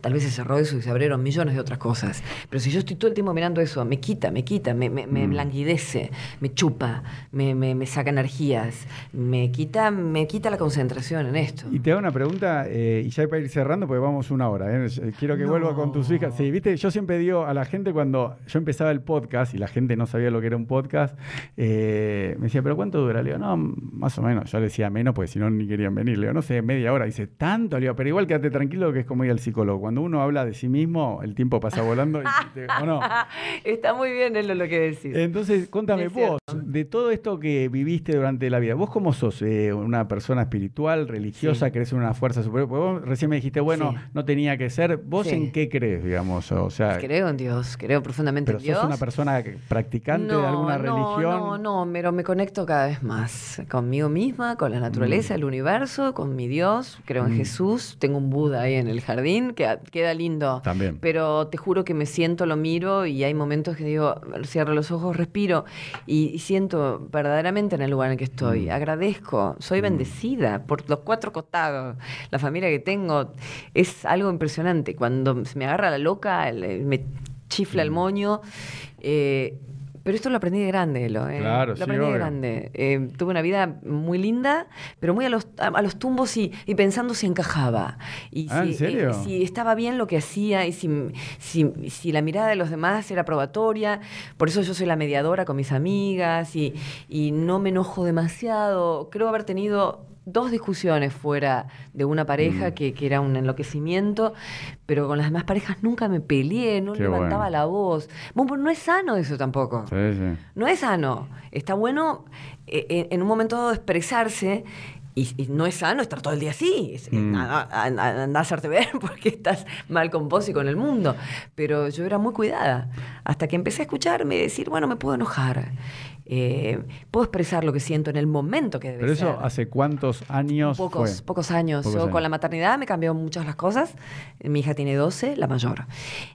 Tal vez se cerró eso y se abrieron millones de otras cosas. Pero si yo estoy todo el tiempo mirando eso, me quita, me quita, me, me, me Mm. languidece, me chupa, me, me, me saca energías, me quita, me quita la concentración en esto. Y te hago una pregunta, eh, y ya para ir cerrando, porque vamos una hora. ¿eh? Eh, Quiero que No. vuelva con tus hijas. Sí, viste, yo siempre digo a la gente cuando yo empezaba el podcast y la gente no sabía lo que era un podcast, eh, me decía, ¿pero cuánto dura? Le digo, no, más o menos. Yo le decía menos, porque si no, ni querían venir. Le digo, no sé, media hora. Dice, ¿tanto? Le digo, pero igual quédate tranquilo que es como ir al psicólogo. Cuando uno habla de sí mismo, el tiempo pasa volando. y ¿O no? Está muy bien es lo que decís. Entonces, contame vos, de todo esto que viviste durante la vida, ¿vos cómo sos? Eh, ¿Una persona espiritual, religiosa, Sí. crees en una fuerza superior? Porque vos recién me dijiste, bueno, Sí. no tenía que ser. ¿Vos Sí. en qué crees, digamos? O sea, Creo en Dios, creo profundamente ¿pero en Dios. sos una persona practicante de alguna no, religión? No, no, pero me conecto cada vez más conmigo misma, con la naturaleza, el universo, con mi Dios. Creo en Mm. Jesús. Tengo un Buda ahí en el jardín que queda lindo. También. Pero te juro que me siento, lo miro y hay momentos que digo, cierro los ojos, respiro y, y siento verdaderamente en el lugar en el que estoy. Mm. Agradezco, soy bendecida por los cuatro costados. La familia que tengo es algo impresionante. Cuando se me agarra la loca, me chifla Mm. el moño. eh, pero esto lo aprendí de grande, Elo, ¿eh? Claro, lo sí, aprendí de grande. Eh, tuve una vida muy linda, pero muy a los, a, a los tumbos y, y pensando si encajaba. Y Ah, si, ¿en serio? y si estaba bien lo que hacía y si, si, si la mirada de los demás era probatoria. Por eso yo soy la mediadora con mis amigas y, y no me enojo demasiado. Creo haber tenido dos discusiones fuera de una pareja Mm. que, que era un enloquecimiento, pero con las demás parejas nunca me peleé, no Qué levantaba bueno. la voz. Bueno, no es sano eso tampoco. Sí, sí. No es sano. Está bueno eh, eh, en un momento dado expresarse. Y, y no es sano estar todo el día así. Es- Mm. a- a- a- Anda a hacerte ver porque estás mal con vos y con el mundo. Pero yo era muy cuidada. Hasta que empecé a escucharme y decir, bueno, me puedo enojar. Eh, puedo expresar lo que siento en el momento que debe Pero eso ser. hace cuántos años Pocos, fue? pocos años. Pocos Yo años. con la maternidad me cambió muchas las cosas. Mi hija tiene 12, la mayor.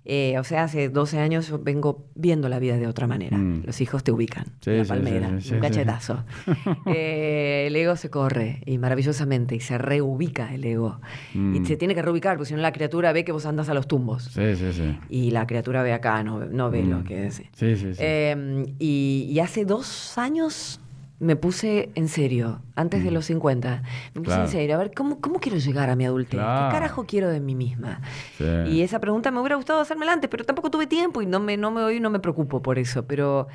Eh, o sea, hace 12 años yo vengo viendo la vida de otra manera. Mm. Los hijos te ubican. Sí, la sí, palmera, sí, un cachetazo. Eh, el ego se corre y maravillosamente y se reubica el ego. Mm. Y se tiene que reubicar porque si no la criatura ve que vos andas a los tumbos. Sí, sí, sí. Y la criatura ve acá, no, no ve Mm. lo que es. Sí, sí, sí. Eh, y, y hace dos años me puse en serio, antes de Mm. los 50. Me puse Claro. en serio, a ver, ¿cómo, cómo quiero llegar a mi adultez? Claro. ¿Qué carajo quiero de mí misma? Sí. Y esa pregunta me hubiera gustado hacérmela antes, pero tampoco tuve tiempo y no me, no me, hoy no me preocupo por eso. Pero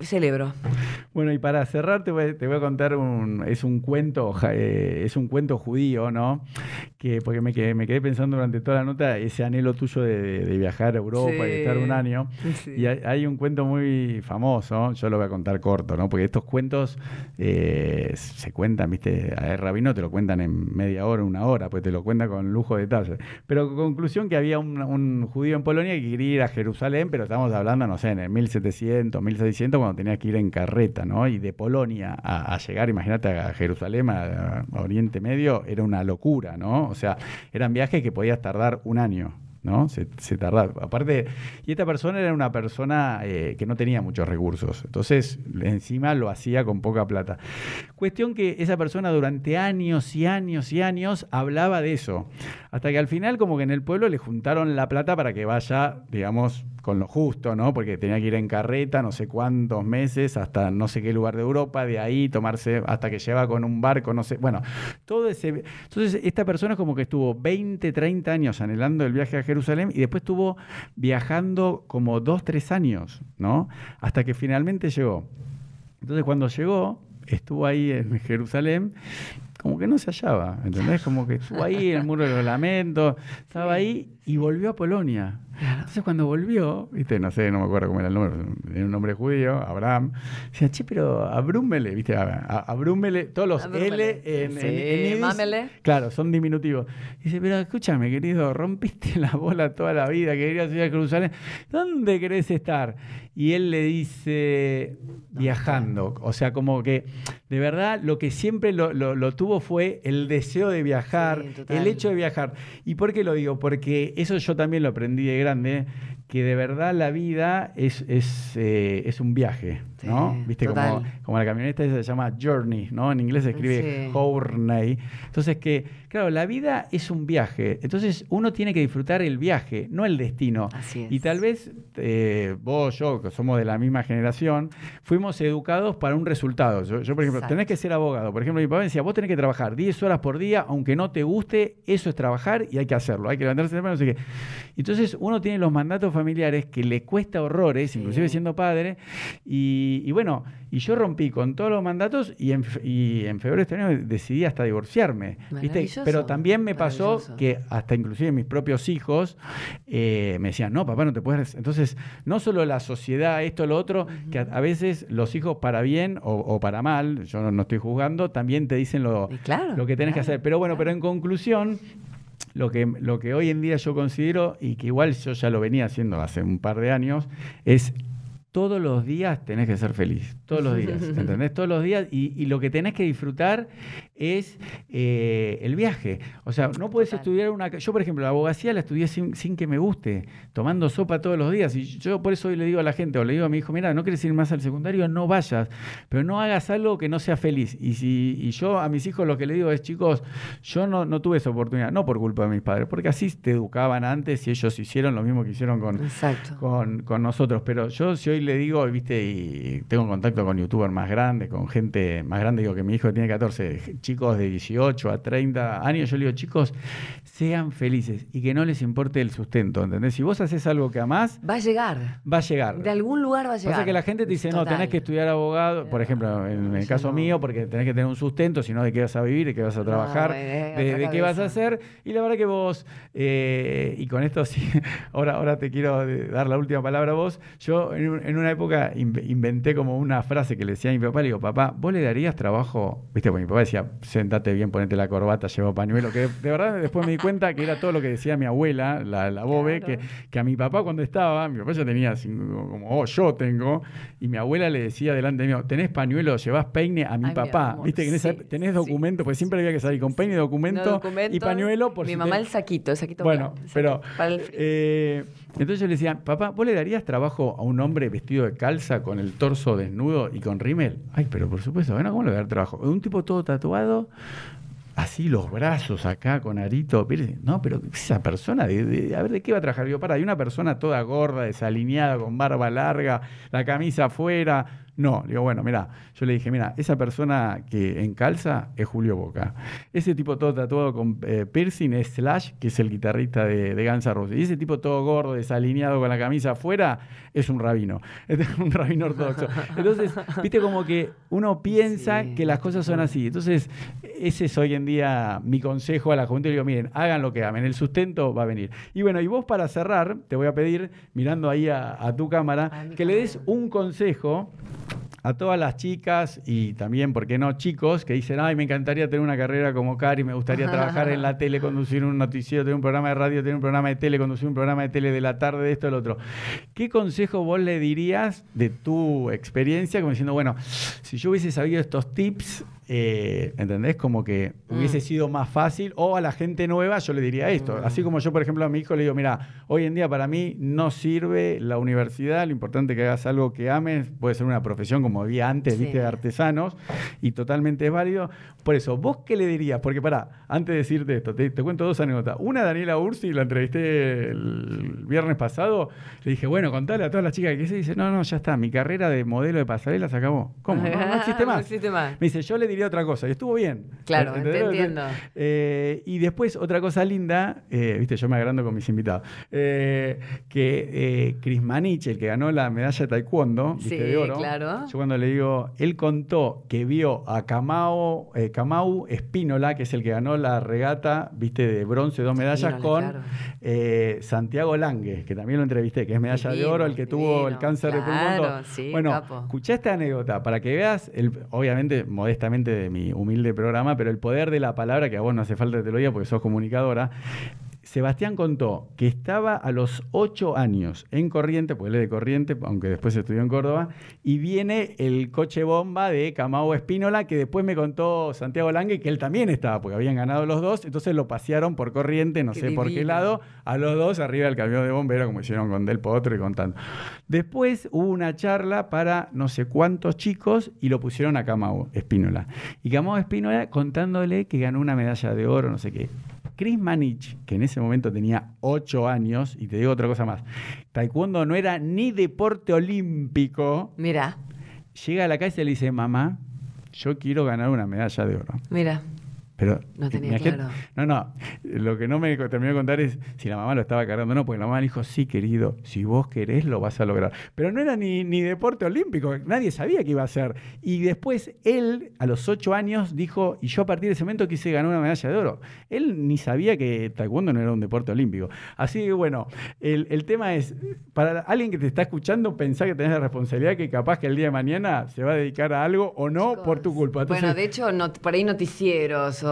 celebro. Bueno, y para cerrar te voy, te voy a contar un, es un cuento, eh, es un cuento judío, ¿no? Que porque me quedé, me quedé pensando durante toda la nota ese anhelo tuyo de, viajar a Europa y Sí. estar un año. Sí. Y hay, hay un cuento muy famoso, yo lo voy a contar corto, ¿no? Porque estos cuentos eh, se cuentan, ¿viste? A ver, Rabino te lo cuentan en media hora, una hora, pues te lo cuenta con lujo de detalle. Pero conclusión que había un, un judío en Polonia que quería ir a Jerusalén, pero estamos hablando, no sé, en el 1700, 1600, cuando tenía que ir en carreta, ¿no? Y de Polonia a, llegar, imagínate, a Jerusalén, a, a Oriente Medio, era una locura, ¿no? O sea, eran viajes que podías tardar un año. ¿No? Se, se. Aparte, y esta persona era una persona eh, que no tenía muchos recursos. Entonces, encima lo hacía con poca plata. Cuestión que esa persona durante años y años y años hablaba de eso. Hasta que al final, como que en el pueblo le juntaron la plata para que vaya, digamos, con lo justo, ¿no? Porque tenía que ir en carreta no sé cuántos meses hasta no sé qué lugar de Europa, de ahí tomarse hasta que lleva con un barco, no sé. Bueno, todo ese. Entonces, esta persona como que estuvo 20, 30 años anhelando el viaje a Jerusalén y después estuvo viajando como 2, 3 años, ¿no? Hasta que finalmente llegó. Entonces, cuando llegó, estuvo ahí en Jerusalén como que no se hallaba, ¿entendés? Como que estuvo ahí en el muro de los lamentos, estaba ahí y volvió a Polonia. Entonces cuando volvió, viste, no sé, no me acuerdo cómo era el nombre, era un nombre judío, Abraham, decía, che, pero abrúmele, viste, abrúmele, todos los Abrúmele. L en, Sí, en- en mámele. Claro, son diminutivos. Dice, pero escúchame, querido, rompiste la bola toda la vida, querías ir a Jerusalén, ¿dónde querés estar? Y él le dice, viajando. O sea, como que de verdad lo que siempre lo, lo- lo tuvo fue el deseo de viajar, Sí, el hecho de viajar. ¿Y por qué lo digo? Porque eso yo también lo aprendí de grande, que de verdad la vida es, es, eh, es un viaje, ¿no? Sí, Viste, como, como la camioneta esa se llama Journey, ¿no? En inglés se escribe Sí. Journey. Entonces que, claro, la vida es un viaje. Entonces uno tiene que disfrutar el viaje, no el destino. Así es. Y tal vez eh, vos, yo, que somos de la misma generación, fuimos educados para un resultado. Yo, yo, por ejemplo, Exacto. tenés que ser abogado. Por ejemplo, mi papá me decía, vos tenés que trabajar 10 horas por día, aunque no te guste, eso es trabajar y hay que hacerlo. Hay que levantarse temprano, no sé qué. Entonces uno tiene los mandatos familiares que le cuesta horrores, inclusive siendo padre. Y, y bueno, y yo rompí con todos los mandatos y en, fe- y en febrero de este año decidí hasta divorciarme. ¿viste? Pero también me pasó que hasta inclusive mis propios hijos eh, me decían, no, papá, no te puedes... Entonces, no solo la sociedad, esto, lo otro, que a, a veces los hijos para bien o, o para mal, yo no, no estoy juzgando, también te dicen lo, claro, lo que tenés que hacer. Pero bueno, pero en conclusión... Lo que, lo que hoy en día yo considero, y que igual yo ya lo venía haciendo hace un par de años, es todos los días tenés que ser feliz. Todos los días, ¿entendés? Todos los días. Y, y lo que tenés que disfrutar es eh, el viaje. O sea, no puedes estudiar una... Yo, por ejemplo, la abogacía la estudié sin, sin que me guste, tomando sopa todos los días. Y yo por eso hoy le digo a la gente, o le digo a mi hijo, mira, no quieres ir más al secundario, no vayas, pero no hagas algo que no sea feliz. Y, si, y yo a mis hijos lo que le digo es, chicos, yo no, no tuve esa oportunidad, no por culpa de mis padres, porque así te educaban antes y ellos hicieron lo mismo que hicieron con, con, con nosotros. Pero yo si hoy le digo, viste, y tengo contacto con youtubers más grandes, con gente más grande, digo que mi hijo tiene 14, chicos de 18 a 30 años, yo le digo, chicos, sean felices y que no les importe el sustento, ¿entendés? Si vos haces algo que amás, Va a llegar. va a llegar. De algún lugar va a llegar. Pasa que la gente te dice, no, tenés que estudiar abogado, por ejemplo, en el caso no. mío, porque tenés que tener un sustento, sino de qué vas a vivir, de qué vas a No, trabajar, de, otra de qué vas a hacer. Y la verdad que vos, eh, y con esto sí, ahora, ahora te quiero eh, dar la última palabra a vos. Yo en, un- en una época in- inventé como una frase que le decía a mi papá, le digo, papá, ¿vos le darías trabajo? Viste, porque mi papá decía, sentate bien, ponete la corbata, lleva pañuelo, que de verdad después me di cuenta que era todo lo que decía mi abuela, la, la Bobe, Claro. que, que a mi papá cuando estaba, mi papá ya tenía como oh, yo tengo, y mi abuela le decía delante mío, ¿tenés pañuelo, llevás peine a mi Ay, papá? Viste que en esa, sí, tenés sí, documento, pues siempre había que salir con peine, documento, No, documento, y pañuelo por Mi si mamá te- el saquito, el saquito Bueno, blanco, el pero saquito para el frío. eh, entonces yo le decía, papá, ¿vos le darías trabajo a un hombre vestido de calza con el torso desnudo y con rímel? Ay, pero por supuesto, bueno, ¿cómo le voy a dar trabajo? Un tipo todo tatuado, así los brazos acá con arito. No, pero esa persona, a ver, ¿de qué va a trabajar? Yo, para, hay una persona toda gorda, desalineada, con barba larga, la camisa afuera. No, digo, bueno, mira, yo le dije, mira, esa persona que encalza es Julio Boca. Ese tipo todo tatuado con eh, piercing es Slash, que es el guitarrista de, de Guns N' Roses. Y ese tipo todo gordo, desalineado con la camisa afuera, es un rabino. Es un rabino ortodoxo. Entonces, viste como que uno piensa Sí, que las cosas son así. Entonces, ese es hoy en día mi consejo a la juventud. Le digo, miren, hagan lo que amen, el sustento va a venir. Y bueno, y vos para cerrar, te voy a pedir, mirando ahí a, a tu cámara, A que le des un consejo a todas las chicas y también, ¿por qué no, chicos que dicen, ay, me encantaría tener una carrera como Cari, me gustaría trabajar en la tele, conducir un noticiero, tener un programa de radio, tener un programa de tele, conducir un programa de tele de la tarde, de esto, del otro. ¿Qué consejo vos le dirías de tu experiencia, como diciendo, bueno, si yo hubiese sabido estos tips, eh, ¿entendés? Como que hubiese Mm. sido más fácil, o a la gente nueva yo le diría esto. Así como yo, por ejemplo, a mi hijo le digo, mira, hoy en día para mí no sirve la universidad, lo importante es que hagas algo que ames, puede ser una profesión como había antes, Sí. viste, de artesanos, y totalmente es válido. Por eso, ¿vos qué le dirías? Porque pará, antes de decirte esto, te, te cuento dos anécdotas. Una, Daniela Ursi, la entrevisté el viernes pasado, le dije, bueno, contale a todas las chicas que se dice, no, no, ya está, mi carrera de modelo de pasarela se acabó. ¿Cómo? No, no existe No más. existe más. Me dice, yo le diría otra cosa, y estuvo bien. Claro, te entiendo. Eh, y después, otra cosa linda, eh, viste, yo me agrando con mis invitados, eh, que Chris Manich, el que ganó la medalla de taekwondo, viste, Sí, de oro, claro. yo cuando le digo, él contó que vio a Kamau, Kamau Espínola, que es el que ganó la regata, viste, de bronce, dos medallas, Espínola, con claro. Santiago Lange, que también lo entrevisté, que es medalla de oro, el que tuvo el cáncer de pulmón. Claro, sí, bueno, capo. escuchá esta anécdota para que veas, el, obviamente, modestamente de mi humilde programa, pero el poder de la palabra, que a vos no hace falta que te lo diga porque sos comunicadora. Sebastián contó que estaba a los ocho años en Corriente, pues él es de Corriente, aunque después estudió en Córdoba, y viene el coche bomba de Camao Espínola, que después me contó Santiago Lange que él también estaba, porque habían ganado los dos, entonces lo pasearon por Corriente, no Qué sé por qué lado, a los dos arriba del camión de bombero, como hicieron con Del Potro y con tanto. Después hubo una charla para no sé cuántos chicos y lo pusieron a Camao Espínola. Y Camao Espínola contándole que ganó una medalla de oro, no sé qué. Chris Manich, que en ese momento tenía 8 años, y te digo otra cosa más, taekwondo no era ni deporte olímpico, Mira, llega a la casa y le dice, mamá, yo quiero ganar una medalla de oro. mira. Pero No tenía claro. No, no. Lo que no me terminó de contar es si la mamá lo estaba cargando o no, porque la mamá le dijo, sí, querido, si vos querés lo vas a lograr. Pero no era ni, ni deporte olímpico, nadie sabía que iba a ser. Y después él, a los ocho años, dijo, y yo a partir de ese momento quise ganar una medalla de oro. Él ni sabía que taekwondo no era un deporte olímpico. Así que bueno, el, el tema es, para alguien que te está escuchando, pensá que tenés la responsabilidad que capaz que el día de mañana se va a dedicar a algo o no Chicos, por tu culpa. bueno, de hecho, no- por ahí noticieros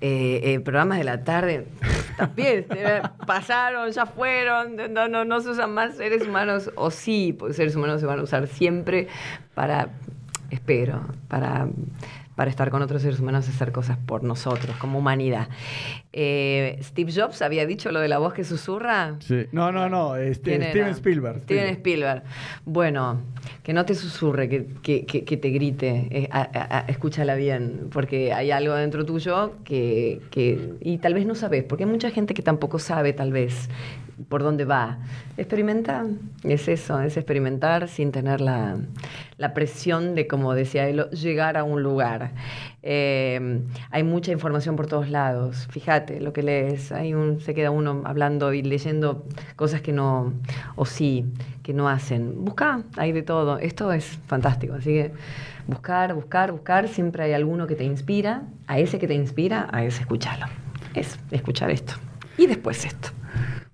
eh, eh, programas de la tarde. También eh, pasaron, ya fueron, no, no, no se usan más seres humanos, o sí, pues, seres humanos se van a usar siempre para, espero, para, para estar con otros seres humanos y hacer cosas por nosotros, como humanidad. Eh, Steve Jobs había dicho lo de la voz que susurra. Sí. No, no, no. Este. Steven Spielberg. Steven. Spielberg. Bueno, que no te susurre, que, que- que- que te grite. eh, a- a- a- escúchala bien, porque hay algo dentro tuyo que, que- Y tal vez no sabes, porque hay mucha gente que tampoco sabe, tal vez, por dónde va. Experimenta. Es eso, es experimentar sin tener la, la presión de, como decía él, llegar a un lugar. Eh, hay mucha información por todos lados. Fíjate lo que lees. Hay un, se queda uno hablando y leyendo cosas que no, o sí, que no hacen. Busca, hay de todo. Esto es fantástico. Así que buscar, buscar, buscar. Siempre hay alguno que te inspira. A ese que te inspira, a ese escucharlo. Es escuchar esto. Y después esto.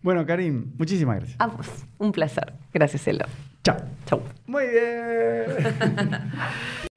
Bueno, Karim, muchísimas gracias. A vos. Un placer. Gracias, Elo. Chao. Chau. Muy bien.